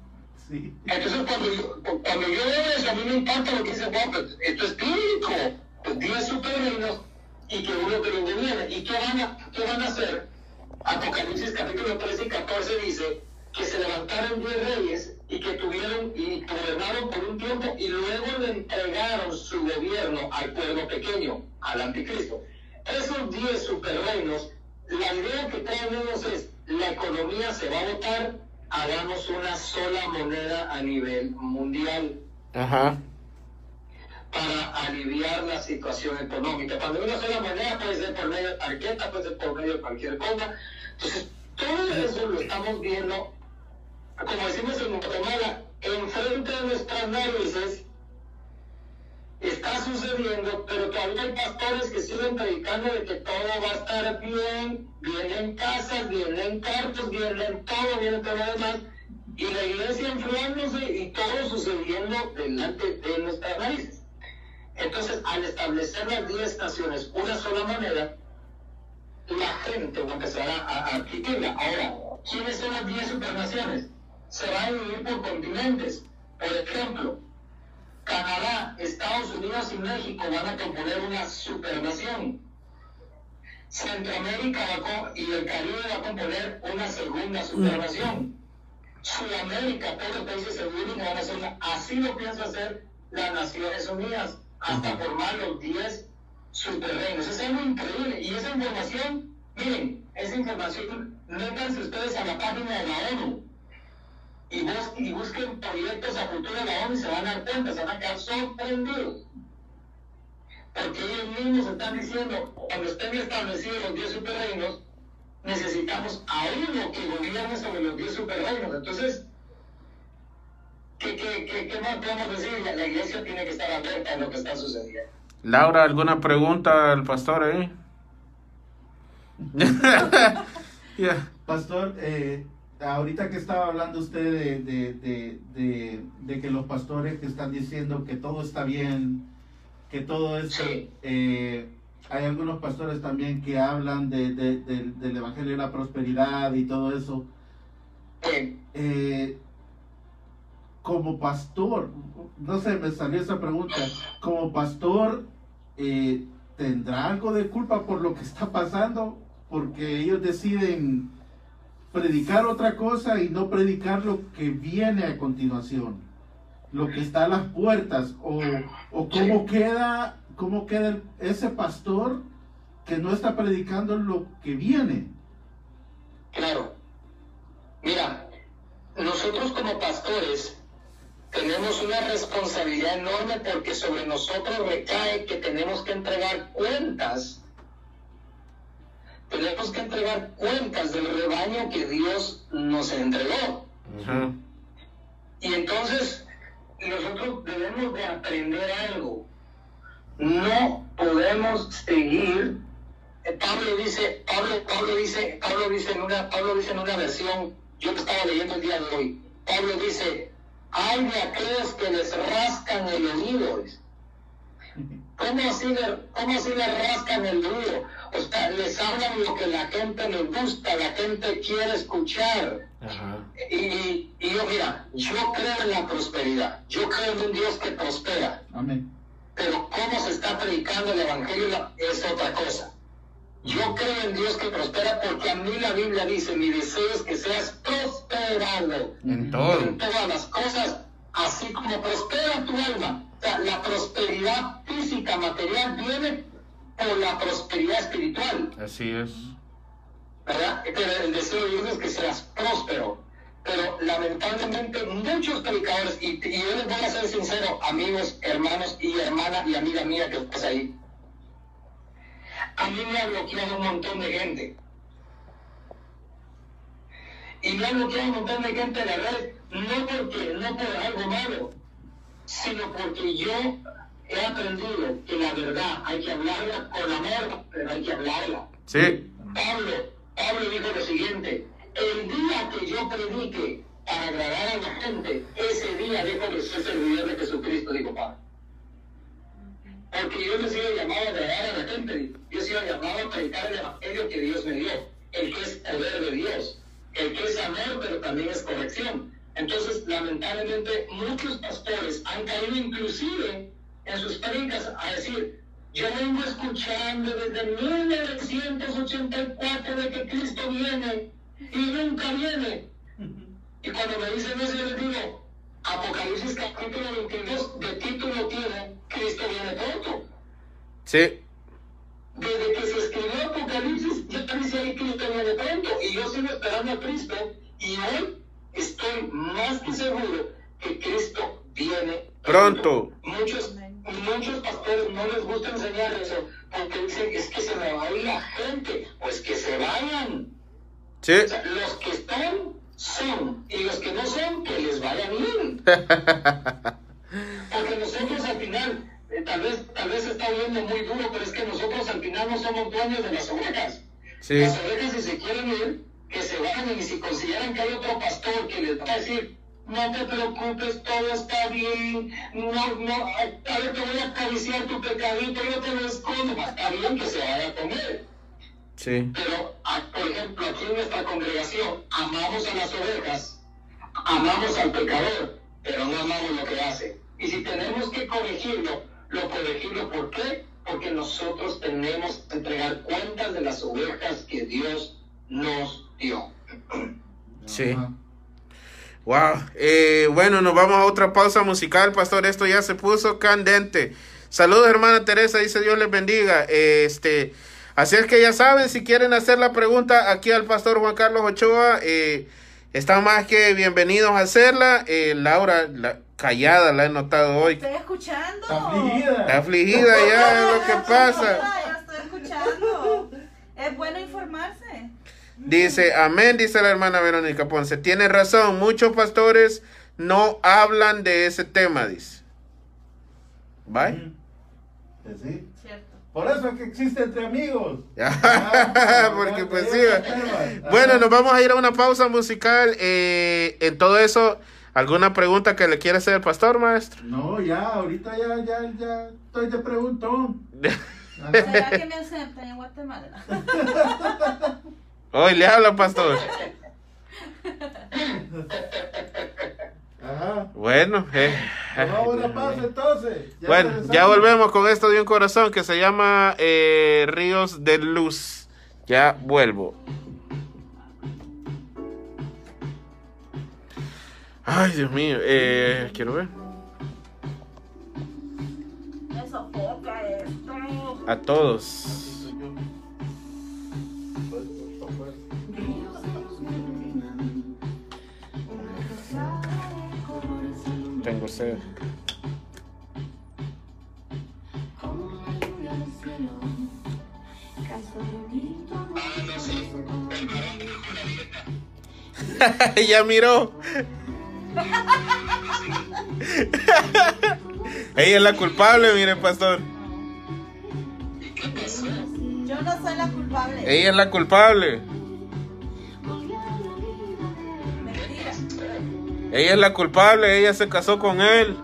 Speaker 1: Sí.
Speaker 4: Entonces, cuando yo, cuando yo veo eso, a mí me impacta lo que dice Juan, pues, esto es bíblico. Pues 10 superreinos y que uno que los gobierne. ¿Y qué van, a, qué van a hacer? Apocalipsis capítulo 13 y 14 dice que se levantaron 10 reyes y que tuvieron y gobernaron por un tiempo y luego le entregaron su gobierno al pueblo pequeño, al anticristo. Esos 10 superreinos, la idea que traen ellos es, la economía se va a votar, hagamos una sola moneda a nivel mundial
Speaker 6: Ajá.
Speaker 4: para aliviar la situación económica. Cuando una sola moneda puede ser por medio de tarjeta, puede ser por medio de cualquier cosa. Entonces, todo eso lo estamos viendo, como decimos en Guatemala, enfrente de nuestras narices está sucediendo, pero todavía hay pastores que siguen predicando de que todo va a estar bien, vienen casas, vienen cartos, vienen todo, vienen todo lo demás, y la iglesia enfriándose y todo sucediendo delante de nuestras narices. Entonces, al establecer las 10 naciones una sola moneda, la gente va a empezar a, a. Ahora, ¿quiénes son las 10 supernaciones? Se van a dividir por continentes. Por ejemplo, Canadá, Estados Unidos y México van a componer una supernación. Centroamérica va y el Caribe va a componer una segunda supernación. Sudamérica, todos los países se unen van a hacer una. Así lo piensa hacer las Naciones Unidas, hasta formar los 10 superreinos. Es algo increíble. Y esa información, miren, esa información, métanse ustedes a la página de la ONU y, bus- y busquen proyectos a futuro de la ONU y se van a dar cuenta, se van a quedar sorprendidos. Porque ellos mismos están diciendo, cuando estén establecidos los 10 superreinos, necesitamos a uno que gobierne sobre los 10 superreinos. Entonces, ¿qué, qué, qué, qué más podemos decir? La, la iglesia tiene que estar alerta de lo que está sucediendo.
Speaker 2: Laura, ¿alguna pregunta al pastor ahí?
Speaker 1: Pastor, eh, ahorita que estaba hablando usted de, de, de, de, de que los pastores que están diciendo que todo está bien, que todo esto,
Speaker 4: Sí.
Speaker 1: eh, hay algunos pastores también que hablan de, de- de- del Evangelio de la Prosperidad y todo eso.
Speaker 4: Sí.
Speaker 1: Eh, como pastor, no sé, me salió esa pregunta, como pastor, eh, ¿tendrá algo de culpa por lo que está pasando? Porque ellos deciden predicar otra cosa y no predicar lo que viene a continuación, lo que está a las puertas, o, o cómo queda, cómo queda ese pastor que no está predicando lo que viene.
Speaker 4: Claro. Mira, nosotros como pastores tenemos una responsabilidad enorme porque sobre nosotros recae que tenemos que entregar cuentas. Tenemos que entregar cuentas del rebaño que Dios nos entregó.
Speaker 2: Ajá.
Speaker 4: Y entonces nosotros debemos de aprender algo. No podemos seguir. Pablo dice, Pablo, Pablo dice, Pablo dice en una, Pablo dice en una versión, yo lo estaba leyendo el día de hoy. Pablo dice, hay de aquellos que les rascan el oído. ¿Cómo así, le, ¿Cómo así le rascan el oído? O sea, les hablan lo que la gente le gusta, la gente quiere escuchar.
Speaker 2: Ajá.
Speaker 4: Y, y yo, mira, yo creo en la prosperidad. Yo creo en un Dios que prospera.
Speaker 1: Amén.
Speaker 4: Pero cómo se está predicando el Evangelio es otra cosa. Yo creo en Dios que prospera porque a mí la Biblia dice, mi deseo es que seas prosperado
Speaker 2: En todo.
Speaker 4: en todas las cosas, así como prospera tu alma. O sea, la prosperidad física, material, viene por la prosperidad espiritual.
Speaker 2: Así es.
Speaker 4: ¿verdad? Pero el deseo de Dios es que seas próspero. Pero lamentablemente muchos predicadores, y, y yo les voy a ser sincero, amigos, hermanos y hermana y amiga mía que estás ahí, a mí me ha bloqueado un montón de gente. Y me ha bloqueado un montón de gente de la red, no porque, no por algo malo, sino porque yo he aprendido que la verdad hay que hablarla con amor, pero hay que hablarla.
Speaker 2: Sí.
Speaker 4: Pablo, Pablo dijo lo siguiente, el día que yo predique para agradar a la gente, ese día dejo de ser servidor de Jesucristo, dijo Pablo. Porque yo no he sido llamado a agradar a la gente, yo he sido llamado a predicar el evangelio que Dios me dio, el que es poder de Dios, el que es amor, pero también es corrección. Entonces, lamentablemente, muchos pastores han caído inclusive en sus predicas a decir, yo vengo escuchando desde 1984 de que Cristo viene y nunca viene. Y cuando me dicen eso, yo les digo, Apocalipsis capítulo 22 de título tiene Cristo viene pronto.
Speaker 2: Sí.
Speaker 4: Desde que se escribió Apocalipsis, ya dice ahí Cristo viene pronto. Y yo sigo esperando a Cristo. Y hoy seguro que Cristo viene
Speaker 2: Pronto.
Speaker 4: Muchos, muchos pastores no les gusta enseñar eso porque dicen es que se me va a ir la gente. Pues que se vayan.
Speaker 2: Sí.
Speaker 4: O sea, los que están son y los que no son, que les vaya bien. Porque nosotros al final, eh, tal vez tal vez se está viendo muy duro, pero es que nosotros al final no somos dueños de las ovejas.
Speaker 2: Sí.
Speaker 4: Las ovejas si se quieren ir, que se vayan y si consideran que hay otro pastor que les va a decir, no te preocupes, todo está bien, no, no, a ver, te voy a acariciar tu pecadito, yo te lo escondo, está bien que se vaya a comer.
Speaker 2: Sí.
Speaker 4: Pero, a- por ejemplo, aquí en nuestra congregación, amamos a las ovejas, amamos al pecador, pero no amamos lo que hace. Y si tenemos que corregirlo, lo corregimos, ¿por qué? Porque nosotros tenemos que entregar cuentas de las ovejas que Dios nos dio.
Speaker 2: Sí. Wow. Eh, bueno, nos vamos a otra pausa musical, pastor. Esto ya se puso candente. Saludos, hermana Teresa. Dice Dios les bendiga. Este, así es que ya saben, si quieren hacer la pregunta aquí al pastor Juan Carlos Ochoa, eh, están más que bienvenidos a hacerla. Eh, Laura, la, callada, la he notado hoy.
Speaker 3: Estoy escuchando.
Speaker 1: Está afligida.
Speaker 2: Está afligida ya, es lo que pasa.
Speaker 3: Ya estoy escuchando. Es bueno informarse.
Speaker 2: Dice, amén, dice la hermana Verónica Ponce. Tiene razón, muchos pastores no hablan de ese tema, dice.
Speaker 1: Que sí.
Speaker 3: Cierto.
Speaker 1: Por eso es que existe entre amigos.
Speaker 2: Porque pues sí. Bueno, nos vamos a ir a una pausa musical. Eh, en todo eso, ¿alguna pregunta que le quiera hacer el pastor, maestro?
Speaker 1: No, ya, ahorita ya, ya, ya estoy de preguntón.
Speaker 3: ¿Será que me aceptan en Guatemala?
Speaker 2: Hoy le habla, pastor.
Speaker 1: Ajá.
Speaker 2: Bueno, eh,
Speaker 1: una pausa entonces. Ya
Speaker 2: bueno,
Speaker 1: regresamos.
Speaker 2: ya volvemos con esto de un corazón que se llama eh, Ríos de Luz. Ya vuelvo. Ay, Dios mío, eh, quiero ver. A todos. Tengo sed. ya miró. Ella es la culpable, mire, pastor.
Speaker 3: Yo no soy la culpable.
Speaker 2: Ella es la culpable. Ella es la culpable, ella se casó con él.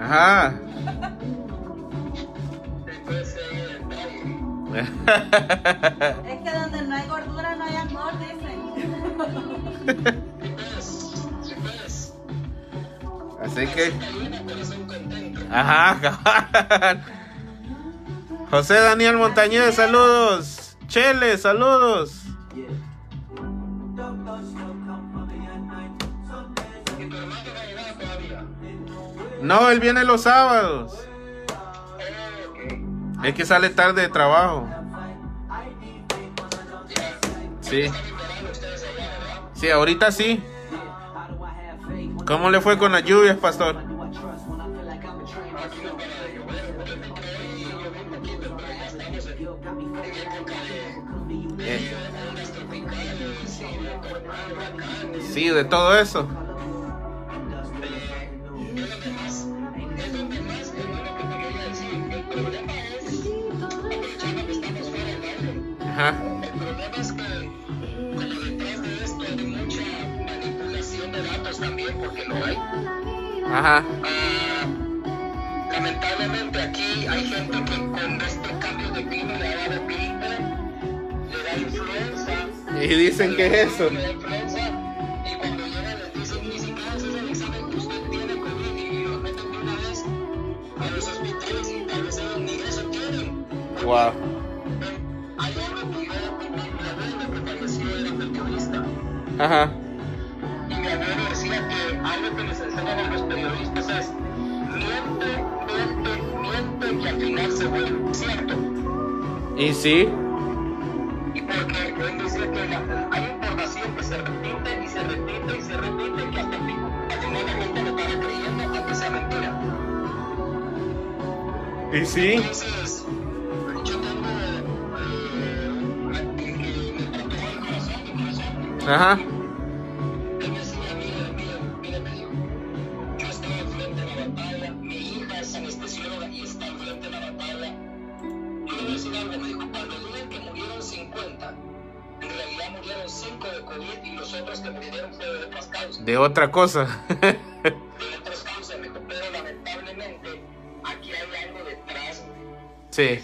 Speaker 2: Ajá.
Speaker 3: Es que donde no hay gordura no hay amor, dicen.
Speaker 2: Así que. Ajá. José Daniel Montañez, saludos. Chele, saludos.
Speaker 4: No,
Speaker 2: él viene los sábados. Es que sale tarde de trabajo. Sí. Sí, ahorita sí. ¿Cómo le fue con las lluvias, pastor? Eh. Sí, de todo eso. Ajá.
Speaker 4: El problema es que, como detrás de esto hay mucha manipulación de datos también, porque lo hay.
Speaker 2: Ajá.
Speaker 4: Ah, lamentablemente aquí hay gente que con este cambio de clima le da de gripe, le da influenza.
Speaker 2: Y dicen que es eso.
Speaker 4: Le da influenza
Speaker 2: Wow.
Speaker 4: Yo, mi, abuelo era periodista.
Speaker 2: Ajá.
Speaker 4: Y mi abuelo decía que algo que les enseñan a los periodistas es miente, miente, miente y al final se vuelve cierto.
Speaker 2: Y sí.
Speaker 4: Y porque él decía que la- hay información que se repite y se repite y se repite que hasta al final la gente lo para creyendo aunque sea mentira.
Speaker 2: Y sí.
Speaker 4: Entonces,
Speaker 2: Ajá.
Speaker 4: Él me decía, mire, mire, mire, me dijo, yo estoy enfrente de la batalla, mi hija es anestesióloga y está enfrente de la batalla. Yo le voy a decir algo, me dijo, cuando digan que murieron 50, en realidad cinco de COVID y los otros que murieron fue de otras causas.
Speaker 6: De otra cosa.
Speaker 4: De otras causas, me dijo, pero lamentablemente aquí hay algo detrás.
Speaker 6: sí.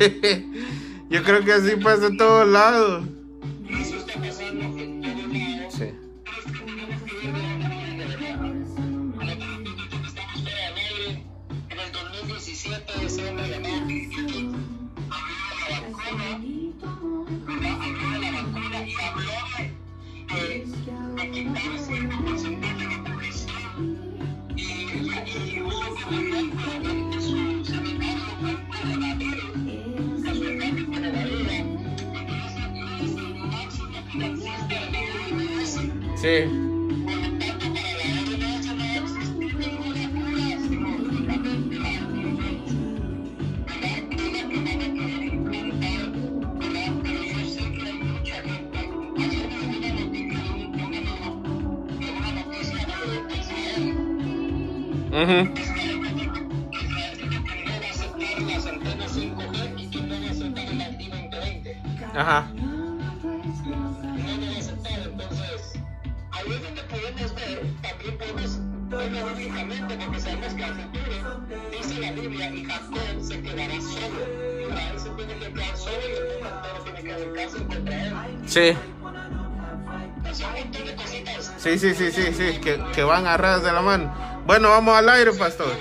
Speaker 6: Yo creo que así pasa en todos lados. Sí. Sí, sí, sí, sí, sí, que, que van agarradas de la mano. Bueno, vamos al aire, pastor.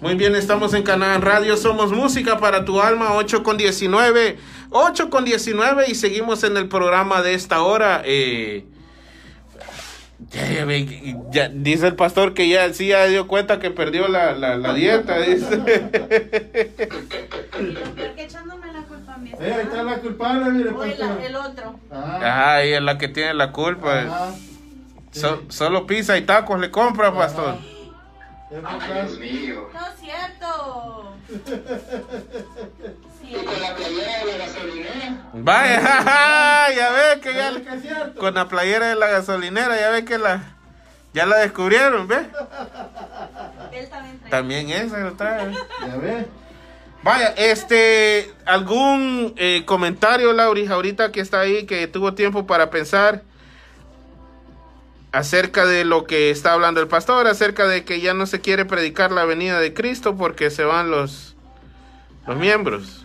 Speaker 6: Muy bien, estamos en Canal Radio, somos música para tu alma, 8 con 19, 8 con 19 y seguimos en el programa de esta hora. eh, ya, ya dice el pastor que ya sí ya dio cuenta que perdió la, la, la dieta, dice.
Speaker 3: ¿Por qué echándome la culpa a mí?
Speaker 1: Eh, ahí está la culpable, mire,
Speaker 3: O el,
Speaker 1: pastor.
Speaker 3: el otro.
Speaker 1: Ajá.
Speaker 6: Ajá, ella es la que tiene la culpa.
Speaker 1: Ajá.
Speaker 6: So- solo pizza y tacos le compra, pastor.
Speaker 4: Ay. Dios mío.
Speaker 3: No es cierto. Sí.
Speaker 4: Y con la playera de la gasolinera.
Speaker 6: Vaya, ya ve que ya con la playera de la gasolinera, ya ve que la ya la descubrieron, ¿ve?
Speaker 3: Él también trae.
Speaker 6: También esa lo trae.
Speaker 1: Ya ve.
Speaker 6: Vaya, este, algún eh, comentario, Lauris, ahorita que está ahí, que tuvo tiempo para pensar acerca de lo que está hablando el pastor, acerca de que ya no se quiere predicar la venida de Cristo porque se van los, los miembros.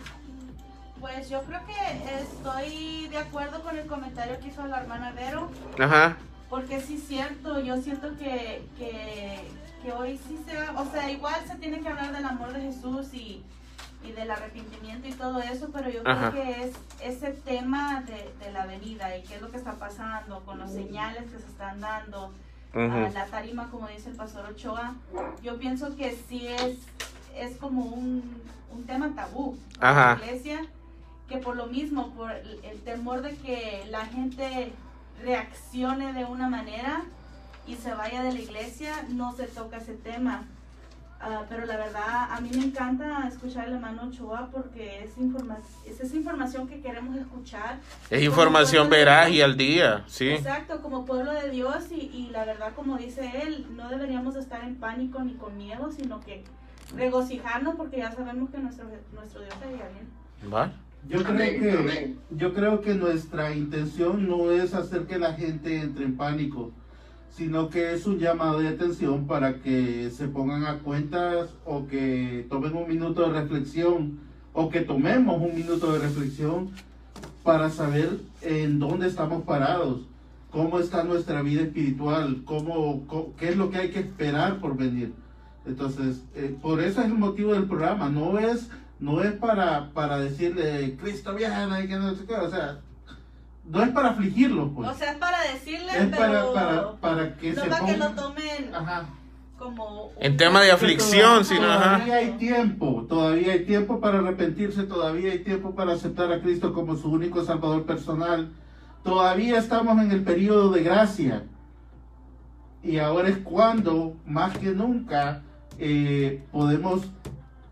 Speaker 3: Pues yo creo que estoy de acuerdo con el comentario que hizo la hermana Vero.
Speaker 6: Ajá,
Speaker 3: Porque sí es cierto, yo siento que, que, que hoy sí se va, o sea, igual se tiene que hablar del amor de Jesús y, y del arrepentimiento y todo eso, pero yo
Speaker 6: Ajá.
Speaker 3: creo que es ese tema de, de la venida y qué es lo que está pasando con los señales que se están dando, a la tarima, como dice el pastor Ochoa, yo pienso que sí es, es como un, un tema tabú en la iglesia, que por lo mismo, por el, el temor de que la gente reaccione de una manera y se vaya de la iglesia, no se toca ese tema. Ah, pero la verdad, a mí me encanta escuchar al hermano Ochoa porque es, informa es esa información que queremos escuchar.
Speaker 6: es información veraz y al día, sí.
Speaker 3: Exacto, como pueblo de Dios y, y la verdad, como dice él, no deberíamos estar en pánico ni con miedo, sino que regocijarnos porque ya sabemos que nuestro, nuestro Dios está bien.
Speaker 6: Va.
Speaker 1: Yo creo que yo creo que nuestra intención no es hacer que la gente entre en pánico, sino que es un llamado de atención para que se pongan a cuentas o que tomen un minuto de reflexión o que tomemos un minuto de reflexión para saber en dónde estamos parados, cómo está nuestra vida espiritual, cómo, co- qué es lo que hay que esperar por venir. Entonces, eh, por eso es el motivo del programa, no es no es para, para decirle Cristo viene que no o sea, no es para afligirlo, pues.
Speaker 3: O sea, es para decirles,
Speaker 1: es para,
Speaker 3: pero
Speaker 1: para, para que
Speaker 3: no
Speaker 1: se
Speaker 3: para que lo tomen
Speaker 1: Ajá.
Speaker 3: como...
Speaker 6: En tema de aflicción,
Speaker 1: Todavía-
Speaker 6: sino, ajá.
Speaker 1: Todavía hay tiempo, todavía hay tiempo para arrepentirse, todavía hay tiempo para aceptar a Cristo como su único Salvador personal. Todavía estamos en el periodo de gracia. Y ahora es cuando, más que nunca, eh, podemos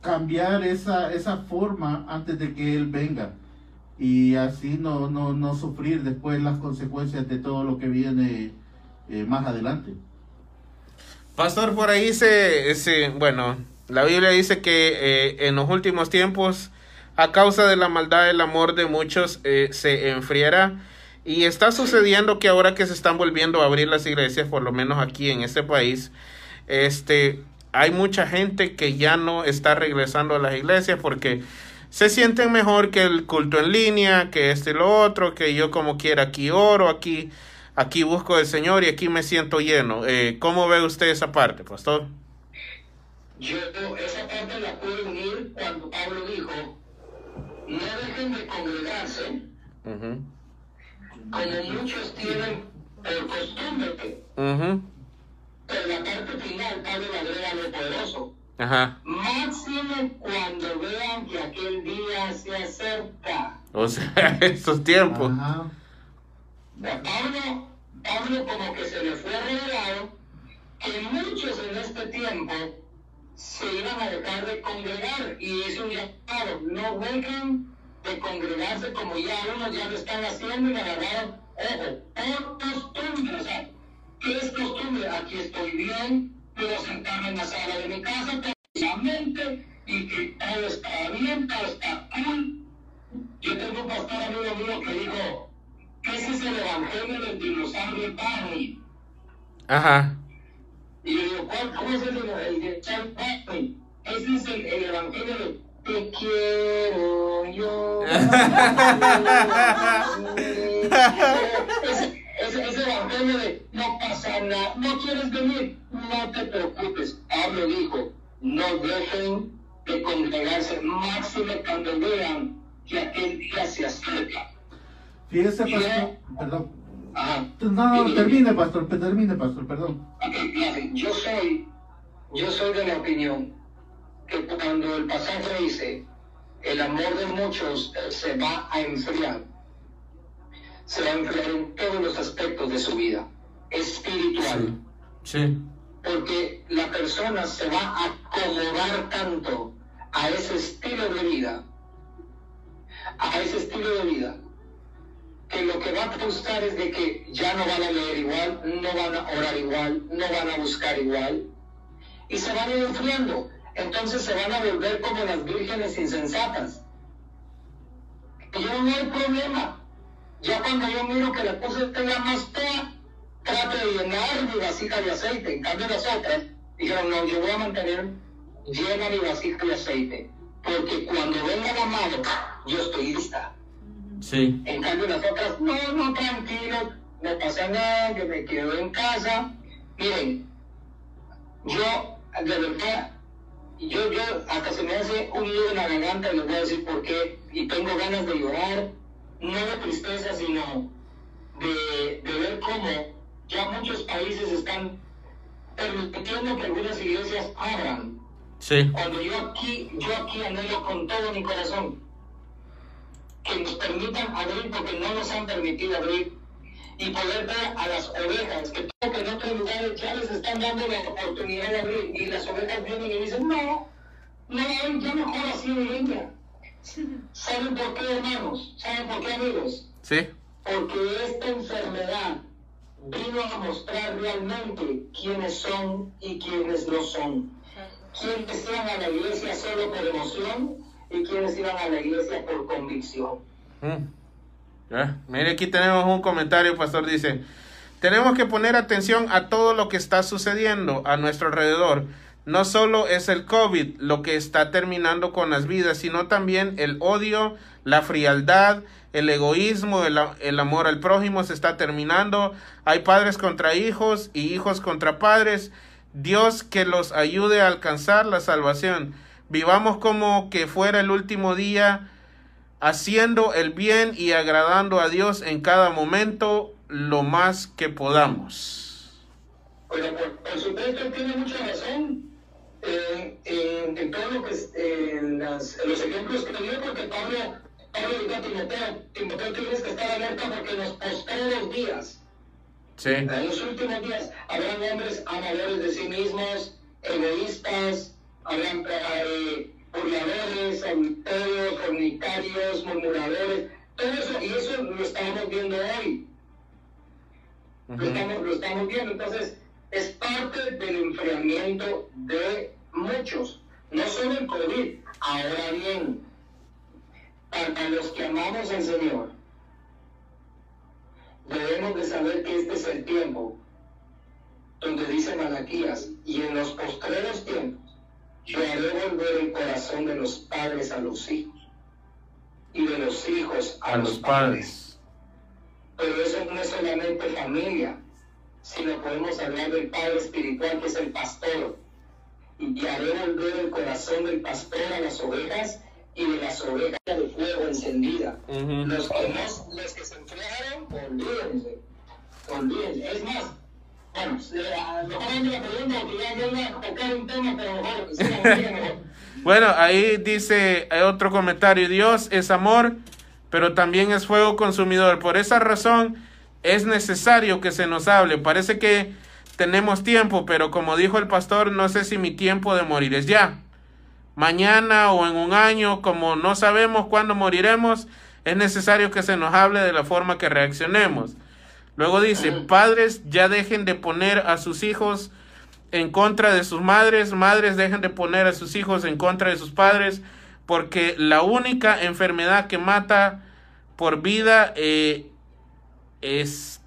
Speaker 1: cambiar esa, esa forma antes de que Él venga y así no, no, no sufrir después las consecuencias de todo lo que viene eh, más adelante.
Speaker 2: Pastor, por ahí se, se- bueno, la Biblia dice que eh, en los últimos tiempos, a causa de la maldad, el amor de muchos eh, se enfriará. Y está sucediendo que ahora que se están volviendo a abrir las iglesias, por lo menos aquí en este país, este, hay mucha gente que ya no está regresando a las iglesias porque se sienten mejor que el culto en línea, que este y lo otro, que yo como quiera aquí oro, aquí, aquí busco al Señor y aquí me siento lleno. Eh, ¿Cómo ve usted esa parte, pastor?
Speaker 4: Yo esa parte la puedo unir cuando Pablo dijo, no dejen de congregarse
Speaker 2: Ujú,
Speaker 4: como muchos tienen por costumbre,
Speaker 2: ujú,
Speaker 4: pero la parte final Pablo agrega lo poderoso.
Speaker 2: Ajá.
Speaker 4: Máximo cuando vean que aquel día se acerca.
Speaker 2: O sea, estos tiempos.
Speaker 1: Ajá.
Speaker 4: Pablo, Pablo como que se le fue revelado que muchos en este tiempo se iban a dejar de congregar y hizo un llamado, no dejen de congregarse como ya unos ya lo están haciendo y agarraron, ojo, por costumbre, o sea, ¿qué es costumbre? Aquí estoy bien, puedo sentarme en la sala de mi casa tranquilamente y que todo está bien, todo está cool. Yo tengo un pastor amigo mío que dijo, ese es el evangelio del dinosaurio Barney.
Speaker 2: Ajá.
Speaker 4: Y yo digo, ¿cuál, ¿cómo es el, Charles Barney? Ese es el, el evangelio de te quiero yo. ese, ese, ese evangelio de no pasa nada, no quieres venir, no te preocupes. Pablo dijo, no dejen de congregarse, máximo cuando vean que aquel día se acerca.
Speaker 1: Fíjese, pastor, perdón.
Speaker 4: Ajá.
Speaker 1: No, no, termine, pastor, termine, pastor, perdón.
Speaker 4: Yo soy, yo soy de la opinión que cuando el pasaje dice el amor de muchos eh, se va a enfriar, se va a enfriar en todos los aspectos de su vida, espiritual,
Speaker 2: Sí.
Speaker 4: Porque la persona se va a acomodar tanto a ese estilo de vida, a ese estilo de vida, que lo que va a buscar es de que ya no van a leer igual, no van a orar igual, no van a buscar igual, y se van a ir enfriando. Entonces se van a volver como las vírgenes insensatas. Y yo no hay problema. Ya cuando yo miro que la cosa está ya más fea, trato de llenar mi vasija de aceite. En cambio las otras dijeron, no, yo voy a mantener llena mi vasija de aceite. Porque cuando venga la mano, yo estoy lista.
Speaker 2: Sí.
Speaker 4: En cambio las otras, no, no, tranquilo, no pasa nada, yo me quedo en casa. Miren, yo, de verdad, yo, yo, hasta se me hace un nudo en la garganta y les voy a decir por qué, y tengo ganas de llorar, no de tristeza, sino de, de ver cómo ya muchos países están permitiendo que algunas iglesias abran.
Speaker 2: Sí.
Speaker 4: Cuando yo aquí, yo aquí anhelo con todo mi corazón que nos permitan abrir porque no nos han permitido abrir y poder ver a las ovejas que creo que en otros lugares ya les están dando la oportunidad de abrir y las ovejas vienen y dicen no, no, ya mejor así en línea. ¿Saben por qué hermanos? ¿Saben por qué amigos?
Speaker 2: Sí.
Speaker 4: Porque esta enfermedad vino a mostrar realmente quiénes son y quiénes no son. Quienes iban a la iglesia solo por emoción y quienes iban a la iglesia por convicción.
Speaker 2: Mm. Ya. Mire, aquí tenemos un comentario, pastor. Dice, tenemos que poner atención a todo lo que está sucediendo a nuestro alrededor. No solo es el COVID lo que está terminando con las vidas, sino también el odio, la frialdad, el egoísmo, el, el amor al prójimo se está terminando. Hay padres contra hijos y hijos contra padres. Dios que los ayude a alcanzar la salvación. Vivamos como que fuera el último día haciendo el bien y agradando a Dios en cada momento lo más que podamos.
Speaker 4: Por, supuesto tiene mucha razón en, en todo lo que en los ejemplos que dio, porque Pablo, Pablo dijo a Timoteo, Timoteo tienes que estar alerta porque en los postreros días
Speaker 2: Sí,
Speaker 4: En los últimos días habrán hombres amadores de sí mismos, egoístas, habrán eh, burladores, adulterios, fornicarios, murmuradores, todo eso, y eso lo estamos viendo hoy. Lo estamos, lo estamos viendo, entonces es parte del enfriamiento de muchos, no solo el COVID. Ahora bien, para los que amamos al Señor, debemos de saber que este es el tiempo donde dice Malaquías, y en los postreros tiempos, yo haré volver el corazón de los padres a los hijos, y de los hijos a,
Speaker 2: A
Speaker 4: los,
Speaker 2: los
Speaker 4: padres.
Speaker 2: padres.
Speaker 4: Pero eso no es solamente familia, sino podemos hablar del Padre Espiritual que es el pastor. Y haré volver el corazón del pastor a las ovejas y de las ovejas de fuego encendida.
Speaker 2: Ujú.
Speaker 4: Los que, no, los que se enfriaron, olvídense. Olvídense. Es más, bueno, lo me la pregunta porque ya yo iba a tocar un tema, pero mejor, sí.
Speaker 2: Bueno, ahí dice hay otro comentario, Dios es amor, pero también es fuego consumidor. Por esa razón es necesario que se nos hable. Parece que tenemos tiempo, pero como dijo el pastor, no sé si mi tiempo de morir es ya. Mañana o en un año, como no sabemos cuándo moriremos, es necesario que se nos hable de la forma que reaccionemos. Luego dice, padres ya dejen de poner a sus hijos en contra de sus madres, madres dejen de poner a sus hijos en contra de sus padres, porque la única enfermedad que mata por vida eh, es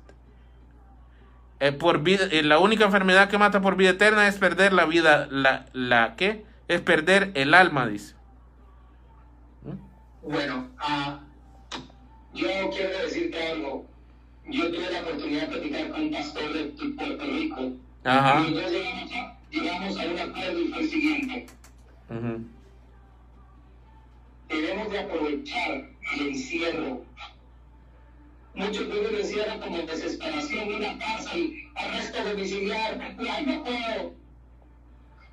Speaker 2: eh, por vida, eh, la única enfermedad que mata por vida eterna es perder la vida, la, la ¿qué? Es perder el alma, dice.
Speaker 4: Bueno, ah, yo quiero decirte algo. Yo tuve la oportunidad de platicar con un pastor de Puerto Rico.
Speaker 2: Ajá.
Speaker 4: Y entonces llegamos a, llegamos a un acuerdo y fue el siguiente. Debemos de aprovechar el encierro. Muchos viven el encierro como desesperación, una casa y arresto domiciliar. Y ay, no puedo.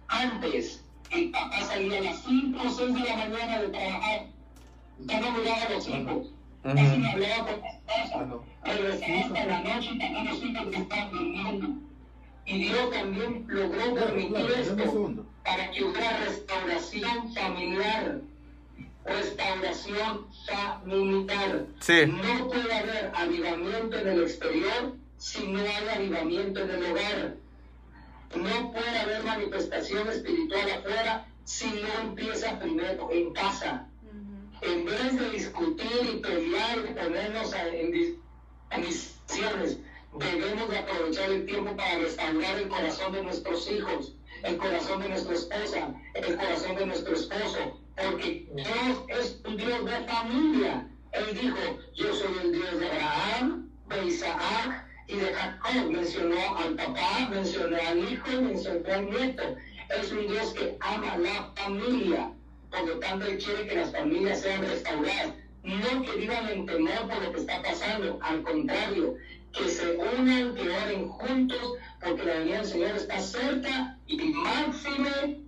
Speaker 4: Antes, el papá salía a las 5 o 6 de la mañana de trabajar. Ya no miraba a los hijos. Casi no hablaba con la esposa. Regresaba hasta la noche y también los hijos que estaban durmiendo. Y Dios también logró permitir esto para que hubiera restauración familiar. Restauración familiar.
Speaker 2: Sí.
Speaker 4: No puede haber avivamiento en el exterior si no hay avivamiento en el hogar. No puede haber manifestación espiritual afuera si no empieza primero en casa. En vez de discutir y pelear y ponernos a- en, dis- divisiones, debemos de aprovechar el tiempo para restaurar el corazón de nuestros hijos, el corazón de nuestra esposa, el corazón de nuestro esposo, porque Dios es un Dios de familia. Él dijo, yo soy el Dios de Abraham, de Isaac y de Jacob. Mencionó al papá, mencionó al hijo y mencionó al nieto. Es un Dios que ama la familia. Por lo tanto, Él quiere que las familias sean restauradas. No que vivan en temor por lo que está pasando. Al contrario, que se unan, que oren juntos, porque la venida del Señor está cerca y máxime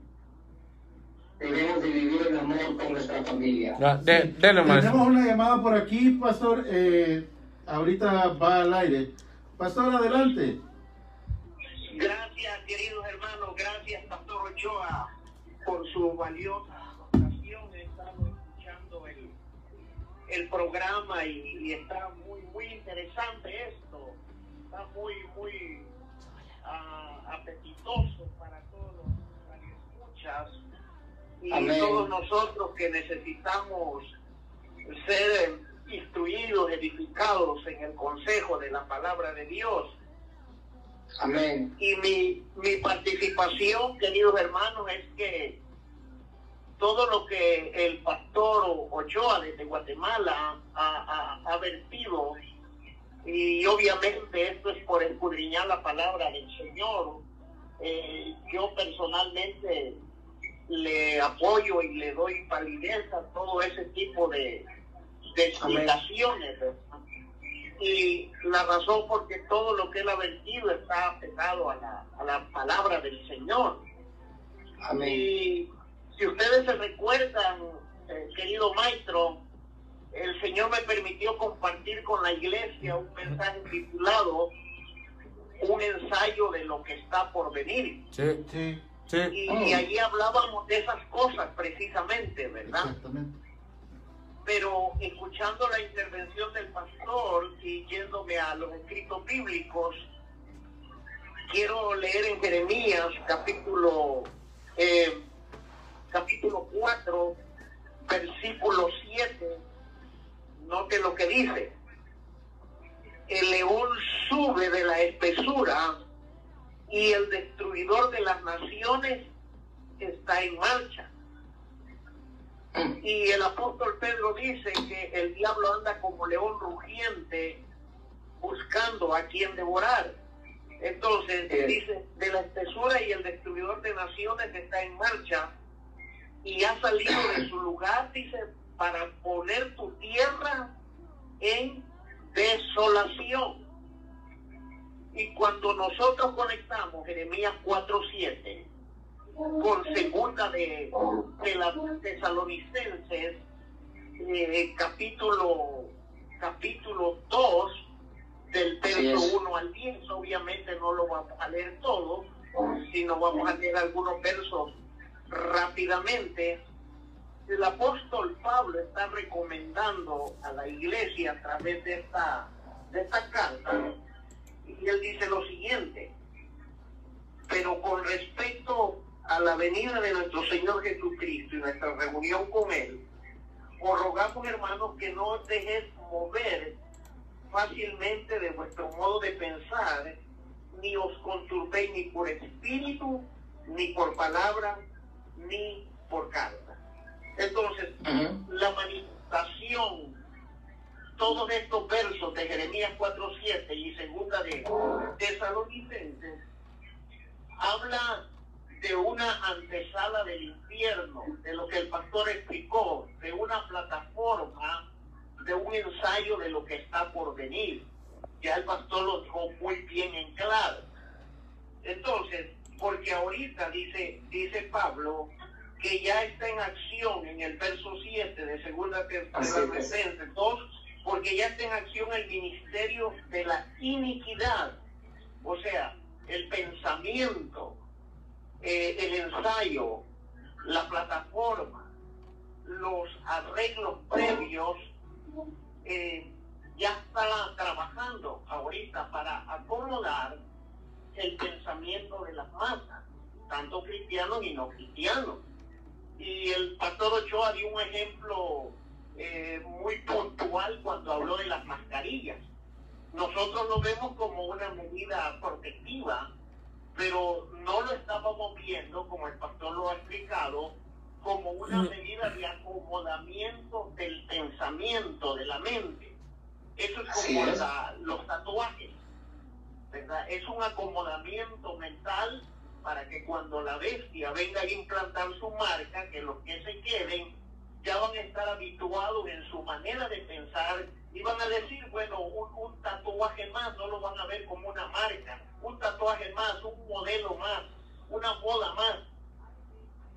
Speaker 4: debemos de vivir en amor con nuestra familia.
Speaker 2: Ah, de- maestro.
Speaker 1: Tenemos una llamada por aquí, pastor. eh, ahorita va al aire. Pastor, adelante.
Speaker 7: Gracias, queridos hermanos, gracias, Pastor Ochoa, por su valiosa aportación. He estado escuchando el, el programa y, y está muy, muy interesante esto. Está muy, muy ah, apetitoso para todos los radioescuchas y
Speaker 4: Amén.
Speaker 7: todos nosotros que necesitamos ser instruidos, edificados en el consejo de la palabra de Dios.
Speaker 4: Amén.
Speaker 7: Y mi, mi participación, queridos hermanos, es que todo lo que el pastor Ochoa desde Guatemala ha, ha- ha vertido, y obviamente esto es por escudriñar la palabra del Señor, eh, yo personalmente le apoyo y le doy validez a todo ese tipo de, de explicaciones. Y la razón porque todo lo que él ha vertido está pegado a la, a la palabra del Señor.
Speaker 4: Amén.
Speaker 7: Y si ustedes se recuerdan, eh, querido maestro, el Señor me permitió compartir con la iglesia un mensaje titulado Un ensayo de lo que está por venir.
Speaker 2: Sí.
Speaker 1: Sí.
Speaker 6: Sí.
Speaker 7: Y, y allí hablábamos de esas cosas precisamente, ¿verdad?
Speaker 1: Exactamente.
Speaker 7: Pero escuchando la intervención del pastor y yéndome a los escritos bíblicos, quiero leer en Jeremías capítulo, eh, capítulo 4, versículo 7. Note lo que dice. El león sube de la espesura y el destruidor de las naciones está en marcha. Y el apóstol Pedro dice que el diablo anda como león rugiente buscando a quien devorar. Entonces dice, de la espesura y el destruidor de naciones está en marcha y ha salido de su lugar, dice, para poner tu tierra en desolación. Y cuando nosotros conectamos Jeremías 4.7 con segunda de, de las tesalonicenses, eh, capítulo, capítulo 2, del verso
Speaker 8: es.
Speaker 7: 1 al 10, obviamente no lo vamos a leer todo, sino vamos a leer algunos versos rápidamente. El apóstol Pablo está recomendando a la iglesia a través de esta, de esta carta, y él dice lo siguiente, pero con respecto a la venida de nuestro Señor Jesucristo y nuestra reunión con Él, os rogamos hermanos que no os dejéis mover fácilmente de vuestro modo de pensar, ni os conturbéis ni por espíritu, ni por palabra, ni por carta. Entonces,
Speaker 8: Ujú.
Speaker 7: la manifestación, todos estos versos de Jeremías 4.7 y segunda de Tesalonicenses, habla de una antesala del infierno, de lo que el pastor explicó, de una plataforma, de un ensayo de lo que está por venir. Ya el pastor lo dejó muy bien en claro. Entonces, porque ahorita dice, dice Pablo que ya está en acción en el verso 7 de segunda Tesalonicenses 2, porque ya está en acción el ministerio de la iniquidad, o sea, el pensamiento, eh, el ensayo, la plataforma, los arreglos previos, eh, ya está trabajando ahorita para acomodar el pensamiento de las masas, tanto cristianos y no cristianos. Y el pastor Ochoa dio un ejemplo eh, muy puntual cuando habló de las mascarillas. Nosotros lo vemos como una medida protectiva, pero no lo estábamos viendo, como el pastor lo ha explicado, como una medida de acomodamiento del pensamiento, de la mente. Eso es como
Speaker 8: es.
Speaker 7: la- los tatuajes. ¿verdad? Es un acomodamiento mental para que cuando la bestia venga a implantar su marca, que los que se queden ya van a estar habituados en su manera de pensar y a decir, bueno, un, un tatuaje más, no lo van a ver como una marca, un tatuaje más, un modelo más, una moda más.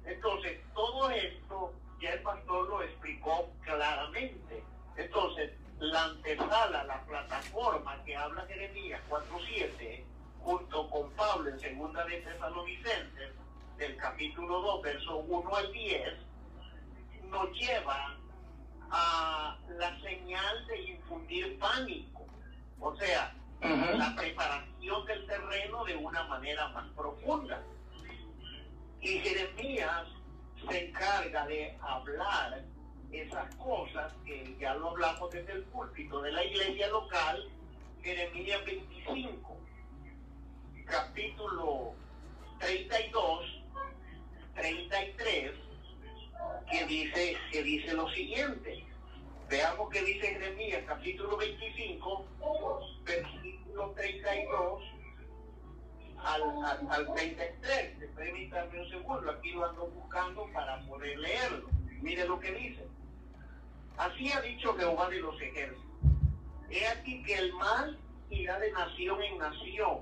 Speaker 7: Entonces, todo esto ya el pastor lo explicó claramente. Entonces, la antesala, la plataforma que habla Jeremías 4.7, junto con Pablo en segunda de Tesalonicenses, del capítulo 2, verso 1 al 10, nos lleva a la señal de infundir pánico. O sea, la preparación del terreno de una manera más profunda. Y Jeremías se encarga de hablar esas cosas que ya lo hablamos desde el púlpito de la iglesia local, Jeremías 25, capítulo 32, 33, que dice, que dice lo siguiente. Veamos qué dice Jeremías, capítulo 25, versículo 32 al, al, al 33. Permítanme un segundo, aquí lo ando buscando para poder leerlo. Mire lo que dice. Así ha dicho Jehová de los ejércitos. He aquí que el mal irá de nación en nación,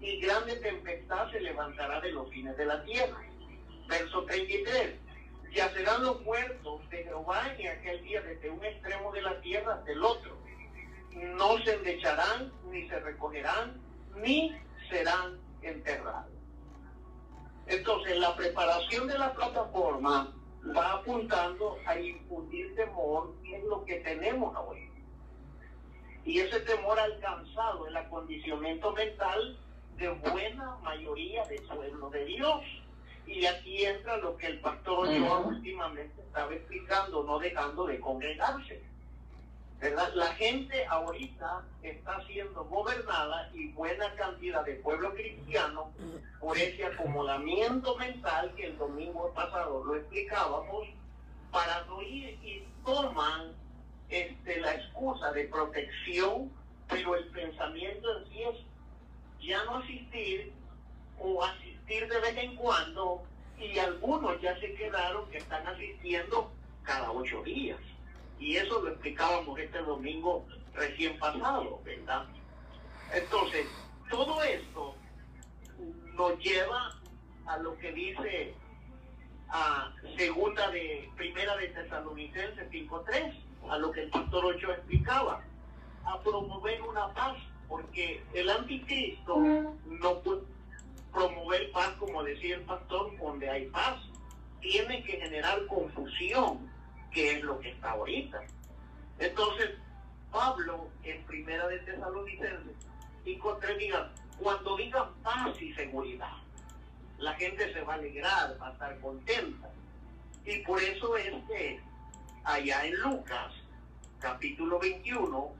Speaker 7: y grande tempestad se levantará de los fines de la tierra. Verso 33. Yacerán los muertos de Jehová en aquel día desde un extremo de la tierra hasta el otro. No se endecharán, ni se recogerán, ni serán enterrados. Entonces, la preparación de la plataforma va apuntando a infundir temor, que es lo que tenemos hoy. Y ese temor alcanzado el acondicionamiento mental de buena mayoría del pueblo de Dios. Y aquí entra lo que el pastor Ochoa últimamente estaba explicando, no dejando de congregarse. ¿verdad? La gente ahorita está siendo gobernada y buena cantidad de pueblo cristiano por ese acomodamiento mental que el domingo pasado lo explicábamos para no ir y toman este, la excusa de protección, pero el pensamiento en sí es ya no asistir o asistir de vez en cuando y algunos ya se quedaron que están asistiendo cada ocho días. Y eso lo explicábamos este domingo recién pasado, ¿verdad? Entonces, todo esto nos lleva a lo que dice a segunda de primera de Tesalonicenses 5.3, a lo que el pastor Ocho explicaba, a promover una paz, porque el anticristo no puede promover paz, como decía el pastor, donde hay paz. Tiene que generar confusión, que es lo que está ahorita. Entonces, Pablo, en primera de Tesalonicenses, 5.3 diga, cuando digan paz y seguridad, la gente se va a alegrar, va a estar contenta. Y por eso es que allá en Lucas, capítulo 21,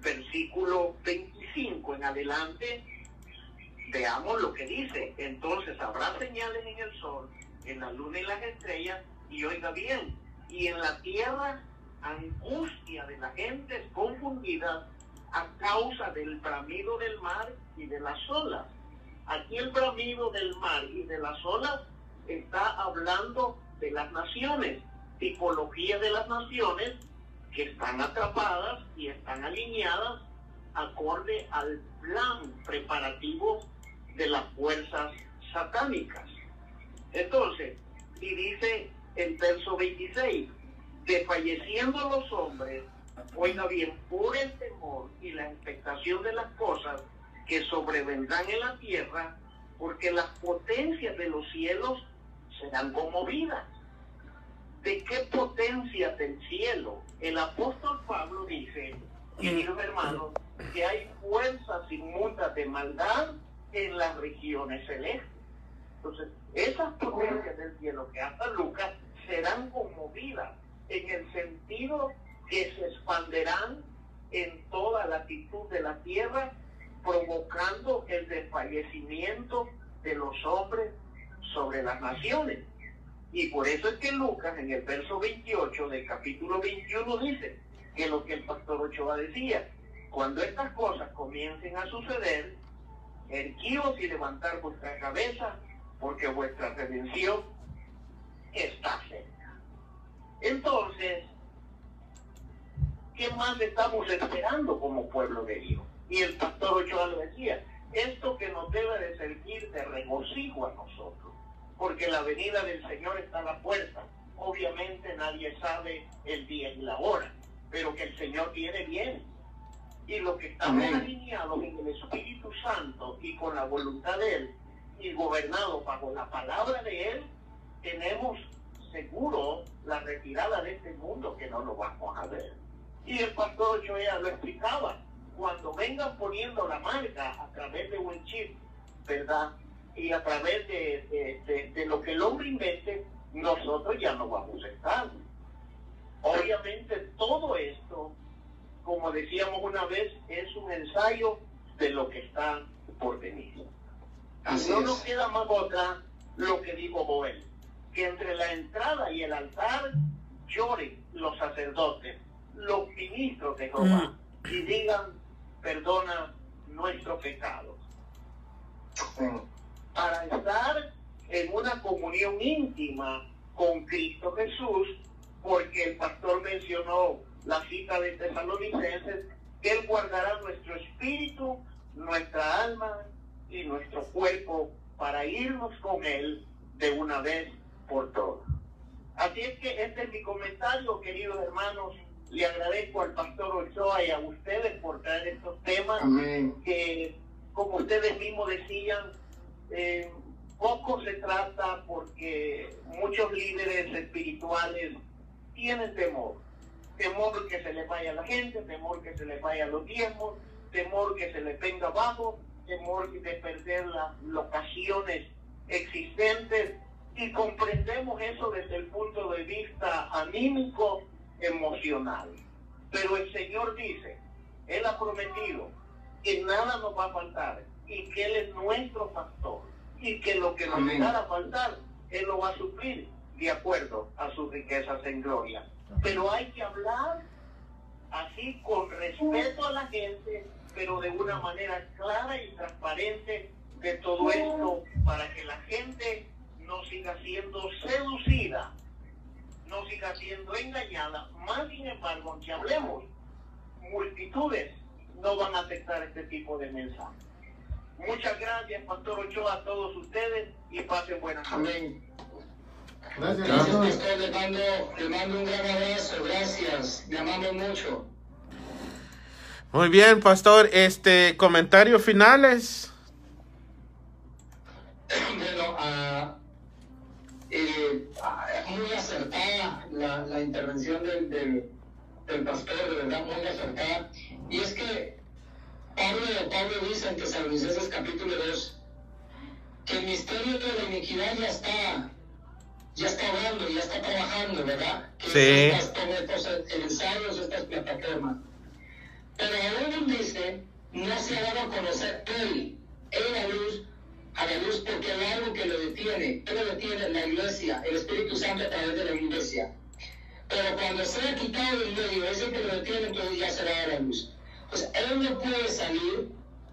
Speaker 7: versículo 25 en adelante, veamos lo que dice. Entonces habrá señales en el sol, en la luna y las estrellas, y oiga bien, y en la tierra angustia de la gente confundida a causa del bramido del mar y de las olas. Aquí el bramido del mar y de las olas está hablando de las naciones, tipología de las naciones que están atrapadas y están alineadas acorde al plan preparativo de las fuerzas satánicas. Entonces, y dice el verso 26, desfalleciendo los hombres, oiga bien, por el temor y la expectación de las cosas que sobrevendrán en la tierra, porque las potencias de los cielos serán conmovidas. ¿De qué potencias del cielo? El apóstol Pablo dice, queridos hermanos, que hay fuerzas inmundas de maldad en las regiones celestes. Entonces, esas potencias del cielo que hasta Lucas serán conmovidas en el sentido que se expanderán en toda latitud de la tierra, provocando el desfallecimiento de los hombres sobre las naciones. Y por eso es que Lucas en el verso 28 del capítulo 21 dice que lo que el pastor Ochoa decía, cuando estas cosas comiencen a suceder, erguíos y levantar vuestra cabeza, porque vuestra redención está cerca. Entonces, ¿qué más estamos esperando como pueblo de Dios? Y el pastor Ochoa lo decía, esto que nos debe de servir de regocijo a nosotros, porque la venida del Señor está a la puerta. Obviamente nadie sabe el día y la hora, pero que el Señor viene bien. Y los que estamos alineados en el Espíritu Santo y con la voluntad de Él y gobernados bajo la palabra de Él, tenemos seguro la retirada de este mundo que no lo vamos a ver. Y el pastor Joea lo explicaba, cuando vengan poniendo la marca a través de un chip, ¿verdad? Y a través de, de- de- de lo que el hombre invente, nosotros ya no vamos a estar. Como decíamos una vez, es un ensayo de lo que está por venir.
Speaker 2: Así
Speaker 7: no
Speaker 2: es.
Speaker 7: nos queda más otra lo que dijo Joel, que entre la entrada y el altar lloren los sacerdotes, los ministros de Jehová, y digan, perdona nuestros pecados. Para estar en una comunión íntima con Cristo Jesús, porque el pastor mencionó la cita de Tesalonicenses, que Él guardará nuestro espíritu, nuestra alma y nuestro cuerpo para irnos con Él de una vez por todas. Así es que este es mi comentario, queridos hermanos. Le agradezco al pastor Ochoa y a ustedes por traer estos temas
Speaker 2: Amén.
Speaker 7: que, como ustedes mismos decían, eh, poco se trata porque muchos líderes espirituales tienen temor. Temor que se les vaya la gente, temor que se les vaya los diezmos, temor que se les venga abajo, temor de perder las locaciones existentes y comprendemos eso desde el punto de vista anímico, emocional. Pero el Señor dice, Él ha prometido que nada nos va a faltar y que Él es nuestro pastor y que lo que nos
Speaker 2: Amén.
Speaker 7: haga faltar, Él lo va a suplir de acuerdo a sus riquezas en gloria. Pero hay que hablar así con respeto a la gente, pero de una manera clara y transparente de todo esto para que la gente no siga siendo seducida, no siga siendo engañada. Más sin embargo, aunque hablemos, multitudes no van a aceptar este tipo de mensaje. Muchas gracias, Pastor Ochoa, a todos ustedes y pasen buenas noches.
Speaker 4: Amén.
Speaker 2: Gracias,
Speaker 4: Gracias. Le mando, le mando un gran abrazo. Gracias. Le amamos mucho.
Speaker 6: Muy bien, pastor. Este, comentarios finales.
Speaker 4: Bueno, eh, ah, muy acertada la, la intervención del, del, del pastor, de verdad, muy acertada. Y es que Pablo, Pablo dice en Tesalonicenses capítulo 2 que el misterio de la iniquidad ya está, ya está hablando, ya está trabajando, ¿verdad? Que
Speaker 6: Sí.
Speaker 4: Estas, como estos ensayos, estas plataformas. Pero aún dice, no se ha dado a conocer él, él la luz, a la luz porque hay algo que lo detiene. ¿Qué lo detiene? La iglesia, el Espíritu Santo a través de la iglesia. Pero cuando sea quitado del medio, ese que lo detiene, entonces ya se va a la luz. Pues él no puede salir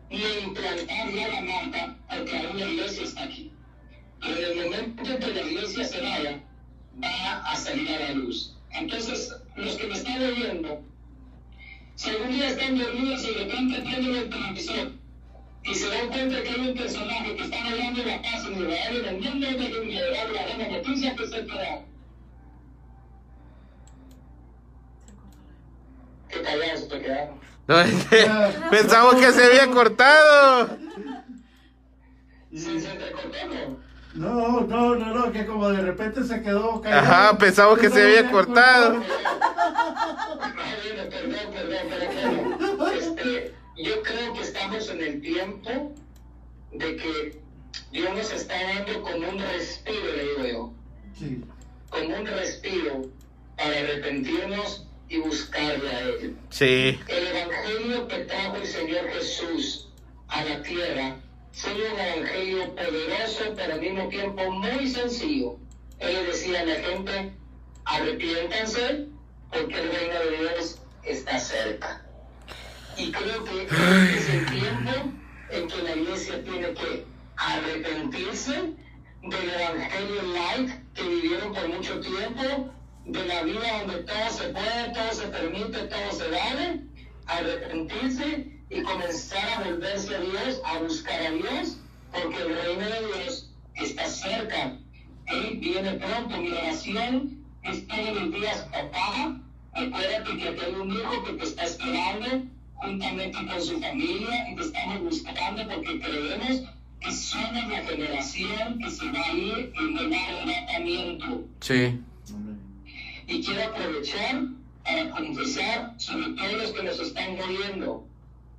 Speaker 4: ni implantar ya la marca porque aún la iglesia está aquí. Pero en el momento en que la iglesia se vaya, va a salir a la luz. Entonces, los que me están oyendo, si algún día están dormidos y de repente prenden el televisor y se dan cuenta que hay un personaje que está hablando de la paz en Israel y vendiendo de Israel la buena noticia que se queda. Qué callados te quedaron.
Speaker 6: No, es que pensamos que se había cortado.
Speaker 4: Sí, se te cortó.
Speaker 2: No, no, no, no, que como de repente se quedó callado.
Speaker 6: Ajá, pensamos que se había cortado.
Speaker 4: Bueno, perdón, perdón, perdón, perdón. Este, yo creo que estamos en el tiempo de que Dios nos está dando como un respiro, le digo yo,
Speaker 2: Sí.
Speaker 4: como un respiro para arrepentirnos y buscarle a Él.
Speaker 6: Sí.
Speaker 4: El evangelio que trajo el Señor Jesús a la tierra fue un evangelio poderoso, pero al mismo tiempo muy sencillo. Él le decía a la gente, arrepiéntanse porque el reino de Dios está cerca. Y creo que este es el tiempo en que la iglesia tiene que arrepentirse del evangelio light que vivieron por mucho tiempo, de la vida donde todo se puede, todo se permite, todo se vale, arrepentirse y comenzar a volverse a Dios, a buscar a Dios, porque el reino de Dios está cerca. Él viene pronto. Mi oración es todos los días, papá, acuérdate que hay un hijo que te está esperando juntamente con su familia y te estamos buscando porque creemos que somos la generación que se va a ir en el arrebatamiento.
Speaker 6: Sí.
Speaker 4: Y quiero aprovechar para confesar sobre todos los que nos están muriendo.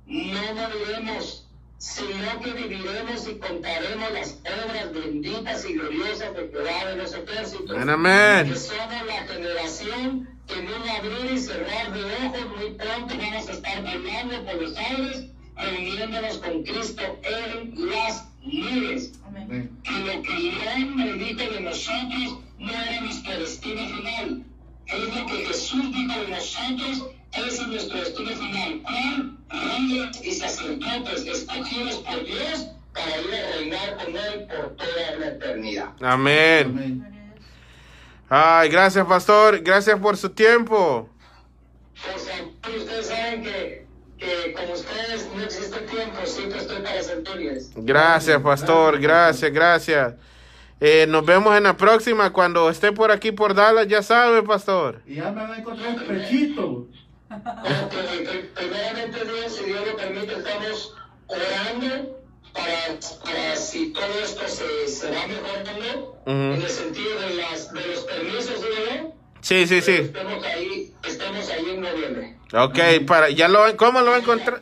Speaker 4: No moriremos, sino que viviremos y contaremos las obras benditas y gloriosas de Jehová de los ejércitos.
Speaker 6: Amén.
Speaker 4: Que somos la generación que en un abrir y cerrar de ojos muy pronto vamos a estar bailando por los aires, reuniéndonos con Cristo en las nubes
Speaker 3: Amén.
Speaker 4: Que lo que León me dijo de nosotros no era nuestro destino final. Es lo que Jesús dijo de nosotros, es nuestro destino final. ¿Cuál? Reyes y sacerdotes escogidos por Dios para ir a reinar con Él por toda la eternidad.
Speaker 6: Amén.
Speaker 2: Amén.
Speaker 6: Ay, gracias, pastor. Gracias por su tiempo.
Speaker 4: Pues ustedes saben que, que como ustedes no existe tiempo, siempre estoy para servirles.
Speaker 6: Gracias, pastor. Gracias, gracias. Eh, nos vemos en la próxima. Cuando esté por aquí por Dallas, ya sabe, pastor.
Speaker 2: Y ya me van a encontrar el pechito.
Speaker 4: Ok, pri- primeramente Dios, si Dios lo permite, estamos orando para, para si todo esto se, se va mejorando,
Speaker 2: Ujú.
Speaker 4: en el sentido de, las, de los permisos, ¿no?
Speaker 2: Sí, sí, sí.
Speaker 4: Estamos ahí, estamos ahí en noviembre.
Speaker 2: Ok, para, ya lo, ¿cómo lo va a encontrar?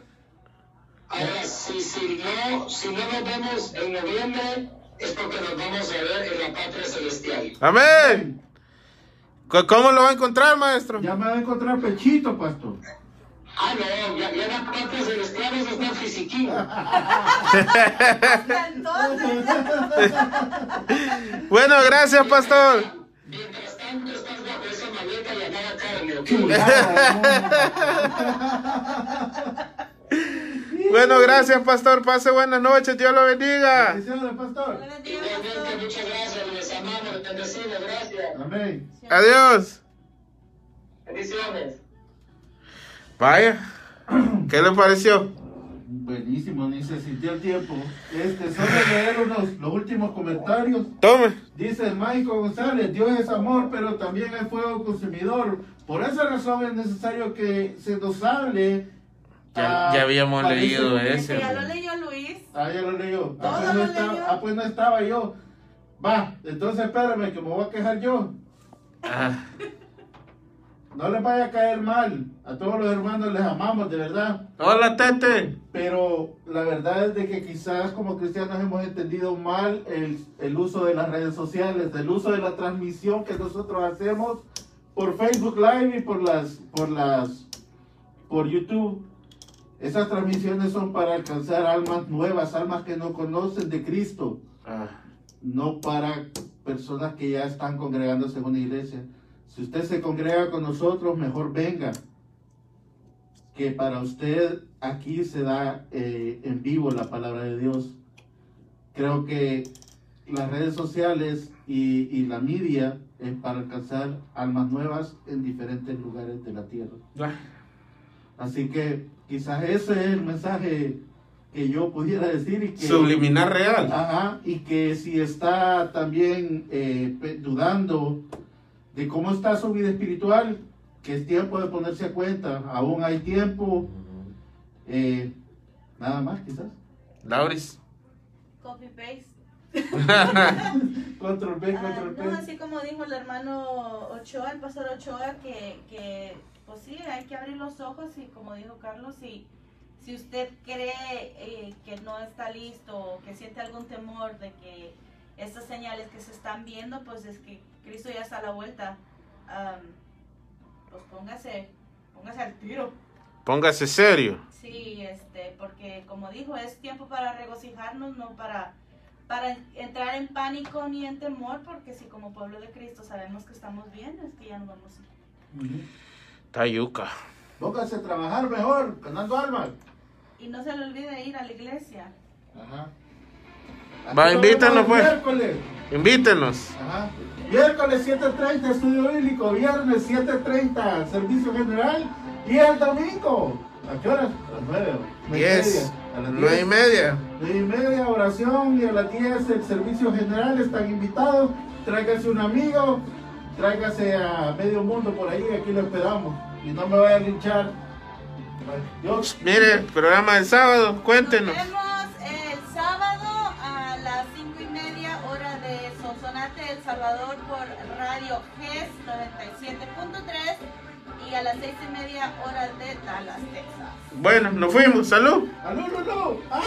Speaker 4: Ahora, si, si, no, si no nos vemos en noviembre, es porque nos vamos a ver en la patria celestial.
Speaker 2: Amén. ¿Cómo lo va a encontrar, maestro?
Speaker 1: Ya me va a encontrar pechito, pastor.
Speaker 4: Ah, no, ya, ya la patria celestial es está fisiquín.
Speaker 3: Hasta entonces.
Speaker 2: Bueno, gracias, pastor.
Speaker 4: Mientras tanto, estás bajo esa maleta llamada carne, ¿ok?
Speaker 2: Bueno, gracias, pastor. Pase buenas noches. Dios lo bendiga.
Speaker 1: Bendiciones, pastor.
Speaker 4: Muchas gracias, les amamos, gracias.
Speaker 1: Amén.
Speaker 2: Adiós.
Speaker 4: Bendiciones.
Speaker 2: Vaya. ¿Qué le pareció?
Speaker 1: Buenísimo, ni se sintió el tiempo. Este, solo leer unos, los últimos comentarios.
Speaker 2: Tome.
Speaker 1: Dice Michael González, Dios es amor, pero también es fuego consumidor. Por esa razón es necesario que se nos hable.
Speaker 2: Ya-
Speaker 1: ah,
Speaker 2: ya habíamos
Speaker 1: parece
Speaker 2: leído
Speaker 1: que-
Speaker 2: ese.
Speaker 3: Ya lo leyó Luis.
Speaker 1: Ah, ya lo leyó. Ah, pues no
Speaker 3: lo
Speaker 1: estaba,
Speaker 3: leyó.
Speaker 1: ah, pues no estaba yo. Va, entonces espérame que me voy a quejar yo.
Speaker 2: Ah,
Speaker 1: No les vaya a caer mal. A todos los hermanos les amamos, de verdad.
Speaker 2: Hola, Tete.
Speaker 1: Pero la verdad es de que quizás como cristianos hemos entendido mal el, el uso de las redes sociales, el uso de la transmisión que nosotros hacemos por Facebook Live y por las, por las, por YouTube. Esas transmisiones son para alcanzar almas nuevas, almas que no conocen de Cristo,
Speaker 2: Ah,
Speaker 1: no para personas que ya están congregándose en una iglesia. Si usted se congrega con nosotros, mejor venga que para usted aquí se da eh, en vivo la palabra de Dios. Creo que las redes sociales y, y la media es para alcanzar almas nuevas en diferentes lugares de la tierra.
Speaker 2: ah.
Speaker 1: Así que quizás ese es el mensaje que yo pudiera decir y que...
Speaker 2: Subliminar real.
Speaker 1: Ajá, y que si está también eh, dudando de cómo está su vida espiritual, que es tiempo de ponerse a cuenta, aún hay tiempo, eh, nada más quizás.
Speaker 2: Lauris.
Speaker 3: Copy paste.
Speaker 1: Control B,
Speaker 3: Ah,
Speaker 1: control
Speaker 3: no,
Speaker 1: P.
Speaker 3: así como dijo el hermano Ochoa, el pastor Ochoa, que, que pues sí, hay que abrir los ojos y como dijo Carlos, si, si usted cree eh, que no está listo o que siente algún temor de que estas señales que se están viendo, pues es que Cristo ya está a la vuelta. Am, pues póngase, póngase al tiro.
Speaker 2: Póngase serio.
Speaker 3: Sí, este, porque como dijo, es tiempo para regocijarnos, no para, para entrar en pánico ni en temor, porque si como pueblo de Cristo sabemos que estamos bien, es que ya no vamos a
Speaker 1: Ujú.
Speaker 2: Tayuca.
Speaker 1: Póngase a trabajar mejor, ganando almas.
Speaker 3: Y no se le olvide ir a la iglesia.
Speaker 1: Ajá.
Speaker 2: Va,
Speaker 1: Aquí nos
Speaker 2: invítanos,
Speaker 1: vemos el
Speaker 2: pues.
Speaker 1: Miércoles.
Speaker 2: Invítenos.
Speaker 1: Ajá. Miércoles 7.30 estudio bíblico, viernes 7.30 servicio general y el domingo. ¿A qué horas? A las 9.
Speaker 2: Diez.
Speaker 1: A las
Speaker 2: Nueve y
Speaker 1: 10.
Speaker 2: media.
Speaker 1: Nueve y media oración y a las 10 el servicio general. Están invitados. Tráigase un amigo, tráigase a medio mundo por ahí, aquí lo esperamos. Y no me vaya a linchar. Dios.
Speaker 2: Mire, programa del sábado. Cuéntenos.
Speaker 3: Nos vemos el sábado a las 5 y media hora de Sonsonate, El Salvador por Radio GES 97.3 y a las 6 y media hora de Dallas, Texas.
Speaker 2: Bueno, nos fuimos. Salud.
Speaker 1: ¡Aló, aló, aló! ¡Ah!